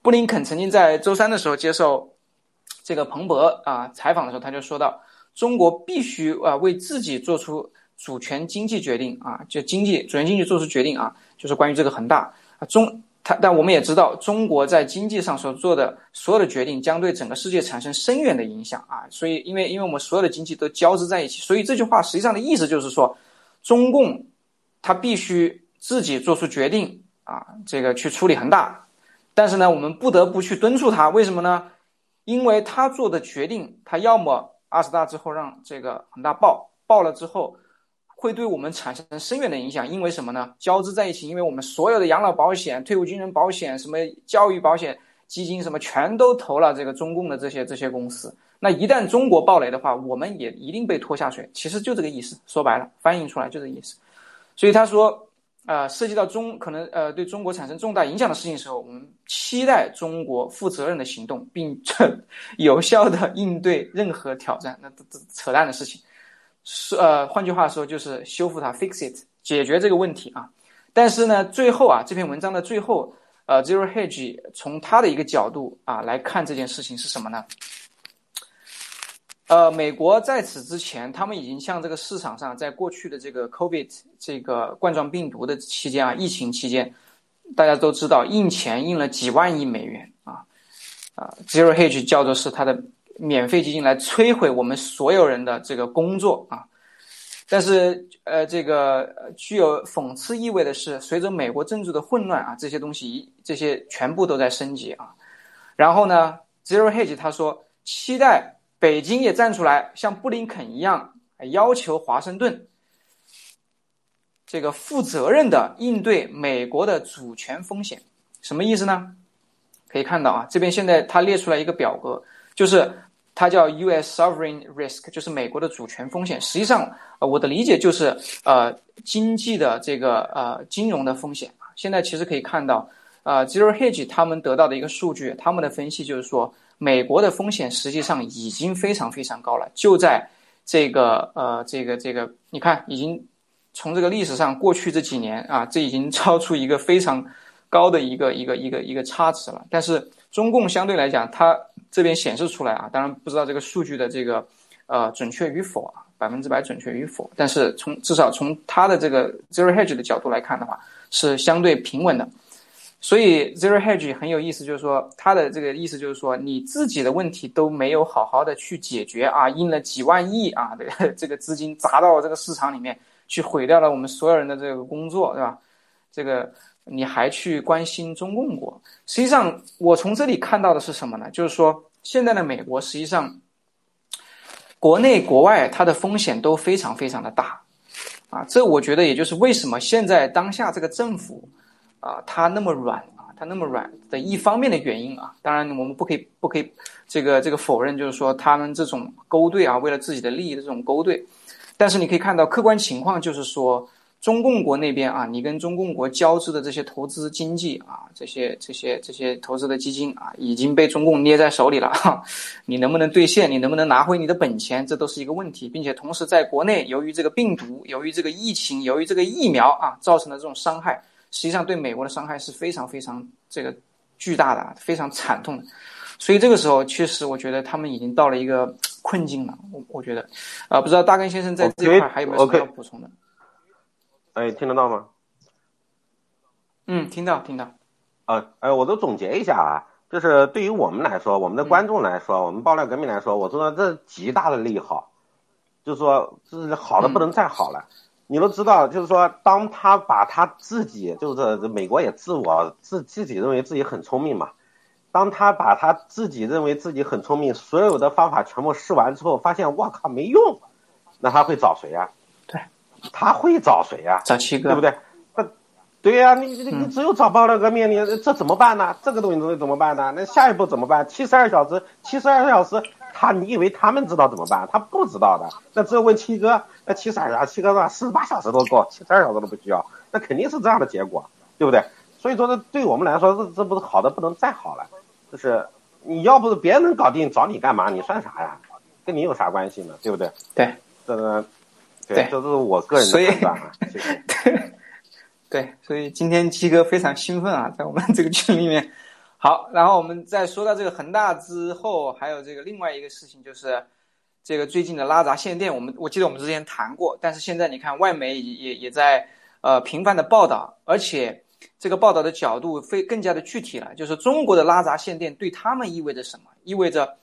布林肯曾经在周三的时候接受这个彭博啊采访的时候，他就说到，中国必须啊为自己做出主权经济决定啊，就经济主权经济做出决定啊，就是关于这个恒大啊中。但我们也知道，中国在经济上所做的所有的决定将对整个世界产生深远的影响啊！所以，因为因为我们所有的经济都交织在一起，所以这句话实际上的意思就是说，中共他必须自己做出决定啊，这个去处理恒大。但是呢，我们不得不去敦促他，为什么呢？因为他做的决定，他要么二十大之后让这个恒大爆，爆了之后。会对我们产生深远的影响，因为什么呢？交织在一起，因为我们所有的养老保险、退伍军人保险、什么教育保险基金什么，全都投了这个中共的这些这些公司。那一旦中国暴雷的话，我们也一定被拖下水。其实就这个意思，说白了，翻译出来就这个意思。所以他说，呃，涉及到中可能呃对中国产生重大影响的事情的时候，我们期待中国负责任的行动，并 有效的应对任何挑战。那这这扯淡的事情。是呃，换句话说就是修复它，fix it，解决这个问题啊。但是呢，最后啊，这篇文章的最后，呃，Zero Hedge 从他的一个角度啊来看这件事情是什么呢？呃，美国在此之前，他们已经向这个市场上，在过去的这个 COVID 这个冠状病毒的期间啊，疫情期间，大家都知道印钱印了几万亿美元啊啊，Zero Hedge 叫做是它的。免费基金来摧毁我们所有人的这个工作啊！但是，呃，这个具有讽刺意味的是，随着美国政治的混乱啊，这些东西一这些全部都在升级啊。然后呢，Zero Hedge 他说，期待北京也站出来，像布林肯一样，要求华盛顿这个负责任的应对美国的主权风险。什么意思呢？可以看到啊，这边现在他列出来一个表格，就是它叫 U.S. Sovereign Risk，就是美国的主权风险。实际上，呃，我的理解就是呃经济的这个呃金融的风险。现在其实可以看到，呃，Zero Hedge 他们得到的一个数据，他们的分析就是说，美国的风险实际上已经非常非常高了，就在这个呃这个这个，你看已经从这个历史上过去这几年啊，这已经超出一个非常。高的一个一个一个一个差值了，但是中共相对来讲，它这边显示出来啊，当然不知道这个数据的这个呃准确与否啊，百分之百准确与否，但是从至少从它的这个 zero hedge 的角度来看的话，是相对平稳的。所以 zero hedge 很有意思，就是说它的这个意思就是说，你自己的问题都没有好好的去解决啊，印了几万亿啊的 这个资金砸到这个市场里面去，毁掉了我们所有人的这个工作，对吧？这个。你还去关心中共国？实际上，我从这里看到的是什么呢？就是说，现在的美国实际上，国内国外它的风险都非常非常的大，啊，这我觉得也就是为什么现在当下这个政府，啊，它那么软啊，它那么软的一方面的原因啊。当然，我们不可以不可以这个这个否认，就是说他们这种勾兑啊，为了自己的利益的这种勾兑。但是你可以看到客观情况，就是说。中共国那边啊，你跟中共国交织的这些投资经济啊，这些这些这些投资的基金啊，已经被中共捏在手里了。你能不能兑现？你能不能拿回你的本钱？这都是一个问题，并且同时在国内，由于这个病毒，由于这个疫情，由于这个疫苗啊，造成的这种伤害，实际上对美国的伤害是非常非常这个巨大的，非常惨痛的。所以这个时候，确实我觉得他们已经到了一个困境了。我我觉得，啊，不知道大根先生在这块还有没有什么要补充的？哎，听得到吗？嗯，听到，听到。啊，哎，我都总结一下啊，就是对于我们来说，我们的观众来说，我们爆料革命来说，我说这极大的利好，就是说这是好的不能再好了。你都知道，就是说，当他把他自己，就是美国也自我自自己认为自己很聪明嘛，当他把他自己认为自己很聪明，所有的方法全部试完之后，发现我靠没用，那他会找谁呀？他会找谁呀？找七哥，对不对？那对呀，你你你只有找爆料革命，你这怎么办呢？这个东西怎么办呢？那下一步怎么办？七十二小时，七十二小时，他你以为他们知道怎么办？他不知道的。那只有问七哥，那七十二小时，七哥说四十八小时都够，七十二小时都不需要，那肯定是这样的结果，对不对？所以说，这对我们来说，这这不是好的不能再好了。就是你要不是别人能搞定，找你干嘛？你算啥呀？跟你有啥关系呢？对不对？对，这个。对，这都是我个人的看法啊。对，对，所以今天七哥非常兴奋啊，在我们这个群里面。好，然后我们在说到这个恒大之后，还有这个另外一个事情，就是这个最近的拉闸限电。我们我记得我们之前谈过，但是现在你看，外媒也也也在呃频繁的报道，而且这个报道的角度非更加的具体了，就是中国的拉闸限电对他们意味着什么？意味着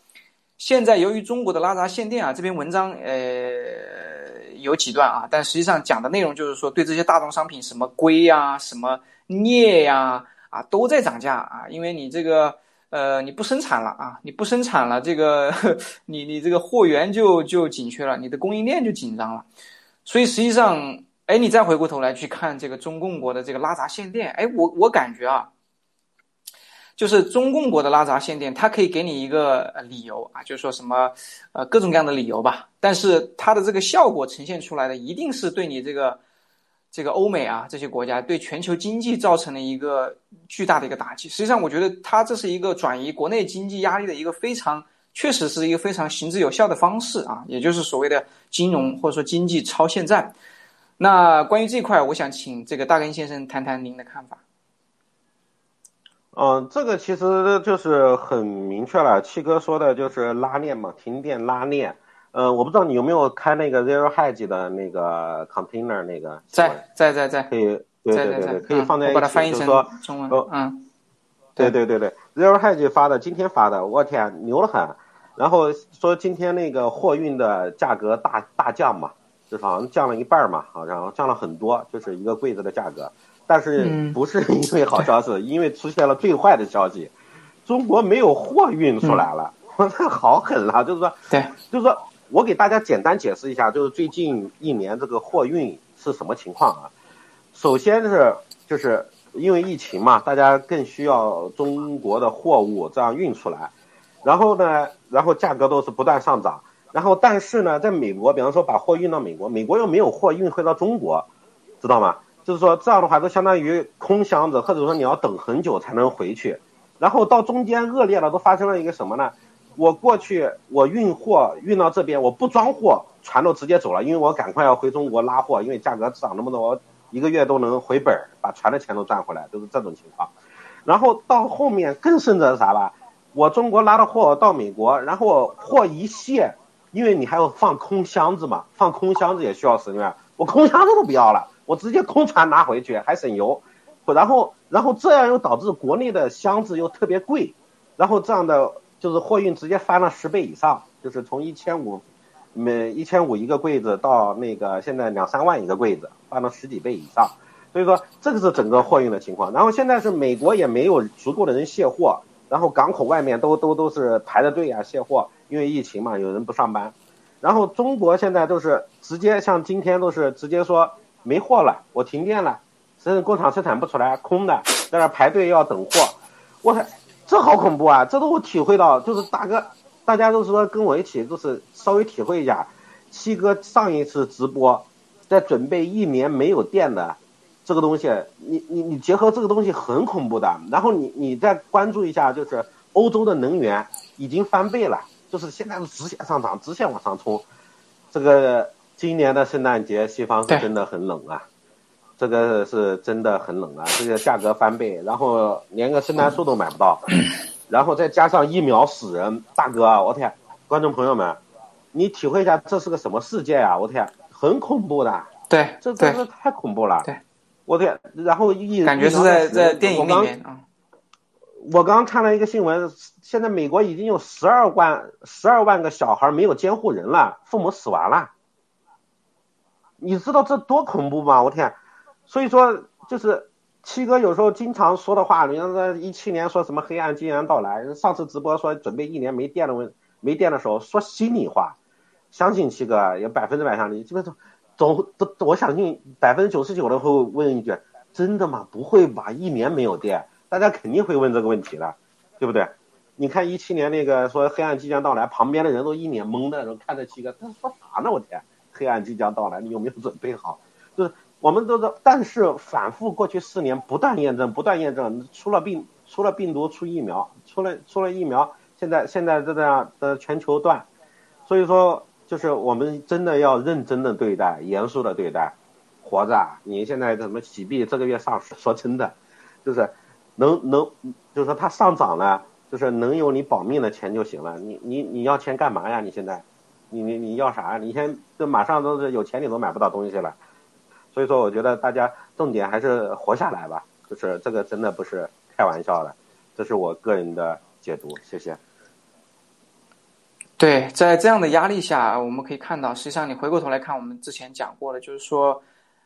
现在由于中国的拉闸限电啊，这篇文章呃。有几段啊，但实际上讲的内容就是说，对这些大宗商品，什么硅呀、什么镍呀，啊，都在涨价啊，因为你这个，呃，你不生产了啊，你不生产了，这个，你你这个货源就就紧缺了，你的供应链就紧张了，所以实际上，哎，你再回过头来去看这个中共国的这个拉闸限电，哎，我我感觉啊。就是中共国的拉闸限电，它可以给你一个理由啊，就是说什么，呃，各种各样的理由吧。但是它的这个效果呈现出来的，一定是对你这个，这个欧美啊这些国家，对全球经济造成了一个巨大的一个打击。实际上，我觉得它这是一个转移国内经济压力的一个非常，确实是一个非常行之有效的方式啊，也就是所谓的金融或者说经济超限战。那关于这块，我想请这个大根先生谈谈您的看法。嗯，这个其实就是很明确了，七哥说的就是拉链嘛，停电拉链。呃，我不知道你有没有开那个 Zero Hedge 的那个 container 那个。在在在在。可以，对对对对，可以放在一起，就是说，嗯，对对对对，Zero Hedge 发的，今天发的，我天，牛得很。然后说今天那个货运的价格大大降嘛，就好像降了一半嘛，好像降了很多，就是一个柜子的价格。但是不是因为好消息，因为出现了最坏的消息，中国没有货运出来了，我这好狠了，就是说，对，就是说我给大家简单解释一下，就是最近一年这个货运是什么情况啊？首先是就是因为疫情嘛，大家更需要中国的货物这样运出来，然后呢，然后价格都是不断上涨。然后但是呢，在美国，比方说把货运到美国，美国又没有货运回到中国，知道吗？就是说这样的话，都相当于空箱子，或者说你要等很久才能回去。然后到中间恶劣了，都发生了一个什么呢？我过去我运货运到这边，我不装货，船都直接走了，因为我赶快要回中国拉货，因为价格涨那么多。一个月都能回本儿，把船的钱都赚回来，都是这种情况。然后到后面更甚者是啥吧？我中国拉的货到美国，然后货一卸，因为你还要放空箱子嘛，放空箱子也需要时间，我空箱子都不要了，我直接空船拿回去还省油。然后，然后这样又导致国内的箱子又特别贵，然后这样的就是货运直接翻了十倍以上，就是从一千五。每一千五一个柜子到那个现在两三万一个柜子，翻了十几倍以上，所以说这个是整个货运的情况。然后现在是美国也没有足够的人卸货，然后港口外面都都都是排着队啊卸货，因为疫情嘛，有人不上班。然后中国现在都是直接像今天都是直接说没货了，我停电了，生工厂生产不出来，空的在那排队要等货，我操，这好恐怖啊！这都我体会到，就是大哥。大家都说跟我一起，就是稍微体会一下，七哥上一次直播，在准备一年没有电的这个东西，你你你结合这个东西很恐怖的。然后你你再关注一下，就是欧洲的能源已经翻倍了，就是现在是直线上涨，直线往上冲。这个今年的圣诞节，西方是真的很冷啊，这个是真的很冷啊，这个价格翻倍，然后连个圣诞树都买不到。然后再加上疫苗死人，大哥，我天！观众朋友们，你体会一下这是个什么世界啊！我天，很恐怖的。对，这真的太恐怖了。对，我天！然后一感觉是在在电影里面啊。我刚看了一个新闻，现在美国已经有十二万十二万个小孩没有监护人了，父母死完了。你知道这多恐怖吗？我天！所以说就是。七哥有时候经常说的话，你像在一七年说什么黑暗即将到来，上次直播说准备一年没电的问没电的时候说心里话，相信七哥有百分之百相信，基本上总都我相信百分之九十九的会问一句，真的吗？不会吧？一年没有电，大家肯定会问这个问题的，对不对？你看一七年那个说黑暗即将到来，旁边的人都一脸懵的，看着七哥，他说啥呢？我天，黑暗即将到来，你有没有准备好？就是。我们都知道，但是反复过去四年不断验证，不断验证，出了病，出了病毒，出疫苗，出了出了疫苗，现在现在这样的全球断，所以说就是我们真的要认真的对待，严肃的对待，活着。你现在怎么洗币这个月上市？说真的，就是能能，就是说它上涨了，就是能有你保命的钱就行了。你你你要钱干嘛呀？你现在，你你你要啥？你现这马上都是有钱你都买不到东西了。所以说，我觉得大家重点还是活下来吧，就是这个真的不是开玩笑的，这是我个人的解读。谢谢。对，在这样的压力下，我们可以看到，实际上你回过头来看，我们之前讲过的，就是说，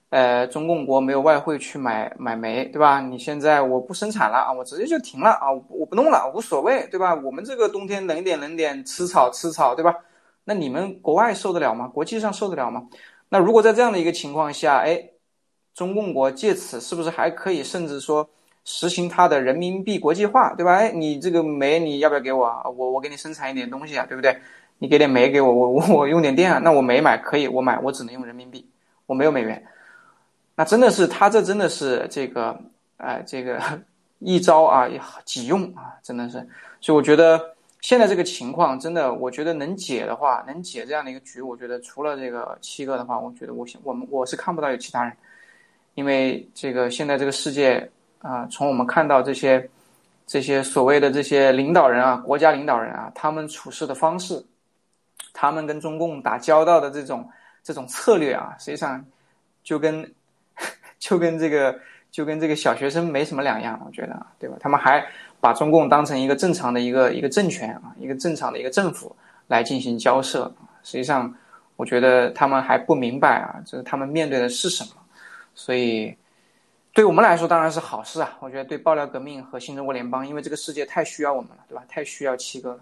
呃，中共国没有外汇去买买煤，对吧？你现在我不生产了啊，我直接就停了啊，我不弄了，无所谓，对吧？我们这个冬天冷点冷点，吃草吃草，对吧？那你们国外受得了吗？国际上受得了吗？那如果在这样的一个情况下，哎，中共国借此是不是还可以，甚至说实行它的人民币国际化，对吧？哎，你这个煤你要不要给我？我我给你生产一点东西啊，对不对？你给点煤给我，我我用点电啊。那我煤买可以，我买我只能用人民币，我没有美元。那真的是他这真的是这个哎这个 一招啊几用啊，真的是。所以我觉得。现在这个情况真的，我觉得能解的话，能解这样的一个局，我觉得除了这个七哥的话，我觉得我我们我是看不到有其他人，因为这个现在这个世界啊，从我们看到这些这些所谓的这些领导人啊，国家领导人啊，他们处事的方式，他们跟中共打交道的这种这种策略啊，实际上就跟 就跟这个就跟这个小学生没什么两样，我觉得，对吧？他们还。把中共当成一个正常的一个一个政权啊，一个正常的一个政府来进行交涉实际上，我觉得他们还不明白啊，就是他们面对的是什么。所以，对我们来说当然是好事啊。我觉得对爆料革命和新中国联邦，因为这个世界太需要我们了，对吧？太需要七哥了。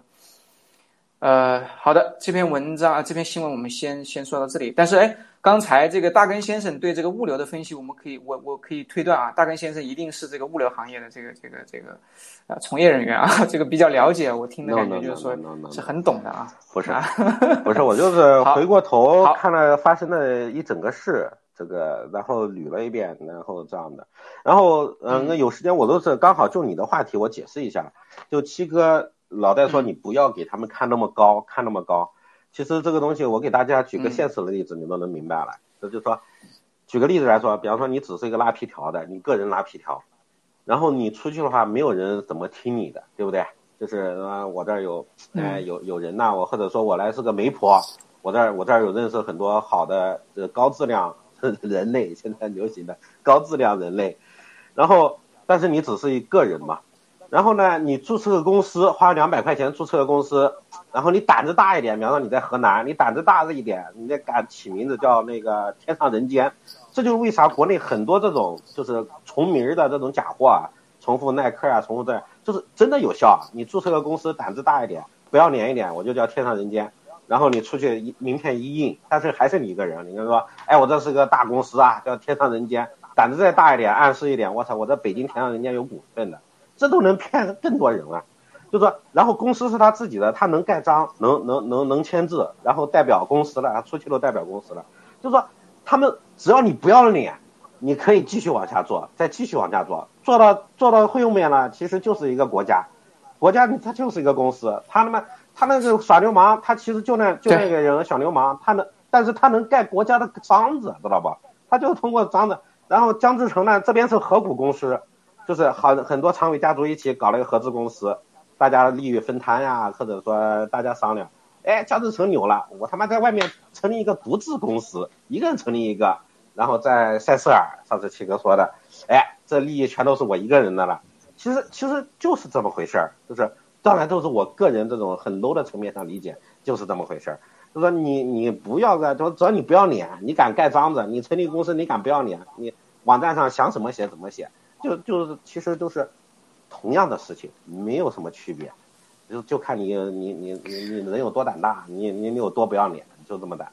呃，好的，这篇文章啊，这篇新闻我们先先说到这里。但是，哎，刚才这个大根先生对这个物流的分析，我们可以，我我可以推断啊，大根先生一定是这个物流行业的这个这个这个呃从业人员啊，这个比较了解。我听的感觉就是说是很懂的啊。不是，不是，我就是 回过头看了发生的一整个事，这个然后捋了一遍，然后这样的，然后嗯，那有时间我都是刚好就你的话题，我解释一下。就七哥老在说你不要给他们看那么高，看那么高。其实这个东西，我给大家举个现实的例子，你都能明白了。这就说，举个例子来说，比方说你只是一个拉皮条的，你个人拉皮条，然后你出去的话，没有人怎么听你的，对不对？就是啊，我这儿有，哎，有有人呐，我或者说我来是个媒婆，我这儿我这儿有认识很多好的这高质量人类，现在流行的高质量人类，然后但是你只是一个人嘛，然后呢，你注册个公司，花两百块钱注册个公司，然后你胆子大一点，比方说你在河南，你胆子大一点，你得敢起名字叫那个天上人间，这就是为啥国内很多这种就是重名的这种假货啊，重复耐克啊，重复这。就是真的有效，你注册个公司，胆子大一点，不要脸一点，我就叫天上人间。然后你出去名片一印，但是还是你一个人。你跟说，哎，我这是个大公司啊，叫天上人间，胆子再大一点，暗示一点，我操，我在北京天上人间有股份的，这都能骗更多人了。就说，然后公司是他自己的，他能盖章，能能能能签字，然后代表公司了，他出去都代表公司了。就说，他们只要你不要脸。你可以继续往下做，再继续往下做，做到做到后面了，其实就是一个国家，国家它就是一个公司，他他妈他那个耍流氓，他其实就那就那个人小流氓，他能，但是他能盖国家的章子，知道不？他就通过章子，然后江志成呢这边是合股公司，就是好很多常委家族一起搞了一个合资公司，大家利益分摊呀，或者说大家商量，哎，江志成牛了，我他妈在外面成立一个独资公司，一个人成立一个。然后在塞斯尔，上次七哥说的，哎，这利益全都是我一个人的了。其实其实就是这么回事儿，就是当然都是我个人这种很 low 的层面上理解，就是这么回事儿。就说你你不要个，就只要你不要脸，你敢盖章子，你成立公司你敢不要脸，你网站上想怎么写怎么写，就就是其实都是同样的事情，没有什么区别，就就看你你你你你能有多胆大，你你你有多不要脸，就这么胆，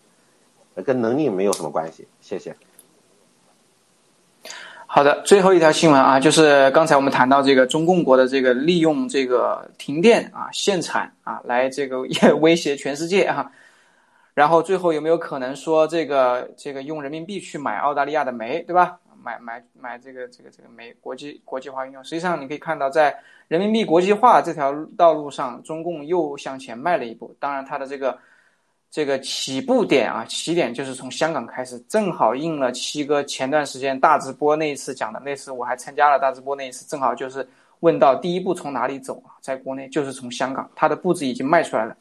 跟能力没有什么关系。谢谢。好的，最后一条新闻啊，就是刚才我们谈到这个中共国的这个利用这个停电啊、限产啊来这个 威胁全世界啊，然后最后有没有可能说这个这个用人民币去买澳大利亚的煤，对吧？买买买这个这个这个美国际国际化运用，实际上你可以看到，在人民币国际化这条道路上，中共又向前迈了一步。当然，它的这个。这个起步点啊，起点就是从香港开始，正好应了七哥前段时间大直播那一次讲的。那次我还参加了大直播那一次，正好就是问到第一步从哪里走啊？在国内就是从香港，它的步子已经迈出来了。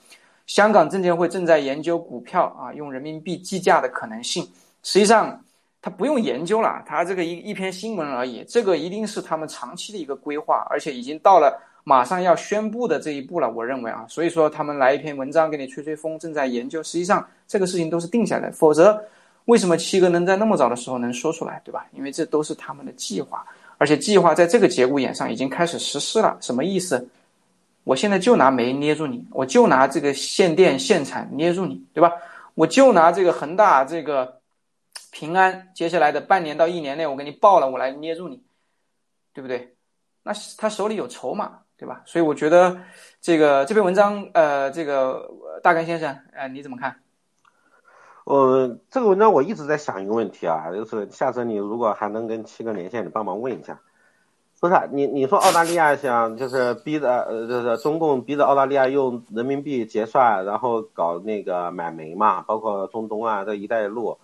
香港证监会正在研究股票啊用人民币计价的可能性。实际上，他不用研究了，他这个一一篇新闻而已，这个一定是他们长期的一个规划，而且已经到了。马上要宣布的这一步了，我认为啊，所以说他们来一篇文章给你吹吹风，正在研究。实际上这个事情都是定下来，否则为什么七哥能在那么早的时候能说出来，对吧？因为这都是他们的计划，而且计划在这个节骨眼上已经开始实施了。什么意思？我现在就拿煤捏住你，我就拿这个限电限产捏住你，对吧？我就拿这个恒大这个平安，接下来的半年到一年内我给你报了，我来捏住你，对不对？那他手里有筹码。对吧？所以我觉得这个这篇文章，呃，这个大根先生，呃，你怎么看？呃，这个文章我一直在想一个问题啊，就是下次你如果还能跟七哥连线，你帮忙问一下，不是你你说澳大利亚想就是逼着呃，就是中共逼着澳大利亚用人民币结算，然后搞那个买煤嘛，包括中东啊这一带一路，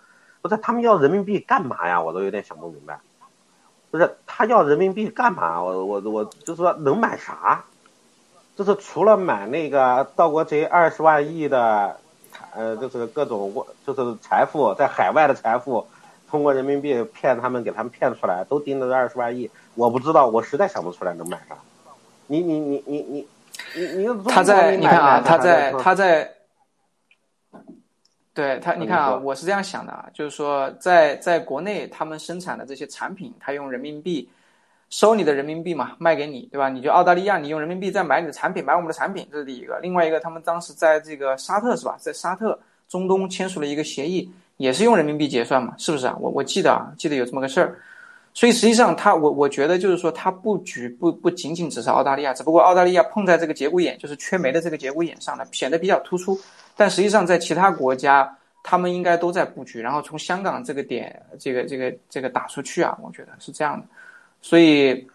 不是他们要人民币干嘛呀？我都有点想不明白。不是他要人民币干嘛？我我我就是说能买啥？就是除了买那个盗国贼二十万亿的，呃，就是各种就是财富在海外的财富，通过人民币骗他们，给他们骗出来，都盯着这二十万亿。我不知道，我实在想不出来能买啥。你你你你你你你他在你看啊，他在他在。对他，你看啊，我是这样想的啊，就是说，在在国内他们生产的这些产品，他用人民币收你的人民币嘛，卖给你，对吧？你就澳大利亚，你用人民币再买你的产品，买我们的产品，这是第一个。另外一个，他们当时在这个沙特是吧，在沙特中东签署了一个协议，也是用人民币结算嘛，是不是啊？我我记得啊，记得有这么个事儿。所以实际上，它我我觉得就是说，它布局不不仅仅只是澳大利亚，只不过澳大利亚碰在这个节骨眼，就是缺煤的这个节骨眼上呢，显得比较突出。但实际上，在其他国家，他们应该都在布局，然后从香港这个点，这个这个这个打出去啊，我觉得是这样的。所以，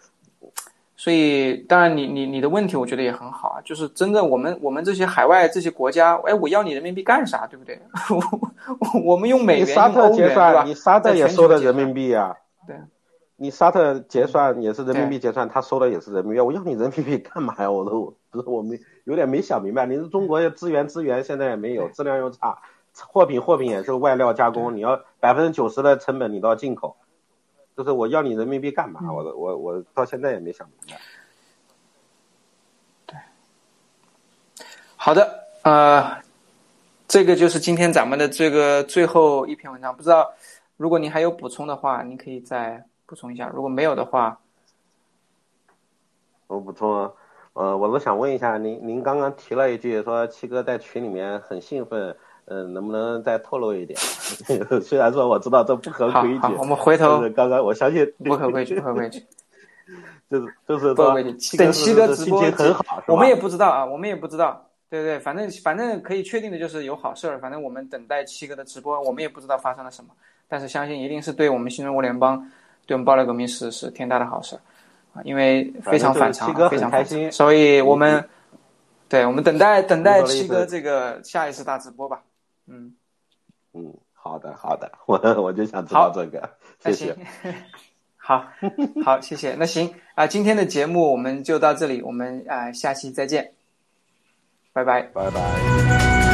所以当然，你你你的问题，我觉得也很好啊，就是真的，我们我们这些海外这些国家，哎，我要你人民币干啥，对不对？我我们用美元、沙特结算，你沙特也收的人民币啊，对。你沙特结算也是人民币结算，他收的也是人民币，我要你人民币干嘛呀？我都不是我没有点没想明白。你是中国资源资源现在也没有，质量又差，货品货品也是外料加工，你要百分之九十的成本你都要进口，就是我要你人民币干嘛？我我我到现在也没想明白。对，好的，呃，这个就是今天咱们的这个最后一篇文章，不知道如果您还有补充的话，您可以在。补充一下，如果没有的话，我补充，呃，我是想问一下您，您刚刚提了一句说七哥在群里面很兴奋，嗯，能不能再透露一点？虽然说我知道这不合规矩，我们回头刚刚我相信不合规矩，不合规矩，就是就是说等七哥直播很好，我们也不知道啊，我们也不知道，对对，反正反正可以确定的就是有好事儿，反正我们等待七哥的直播，我们也不知道发生了什么，但是相信一定是对我们新中国联邦。对我们爆料革命是是天大的好事，啊，因为非常反常，非常开心，所以我们，对我们等待等待七哥这个下一次大直播吧，嗯。嗯，好的好的，我我就想知道这个，谢谢，好，好谢谢，那行 啊，今天的节目我们就到这里，我们啊下期再见，拜拜，拜拜。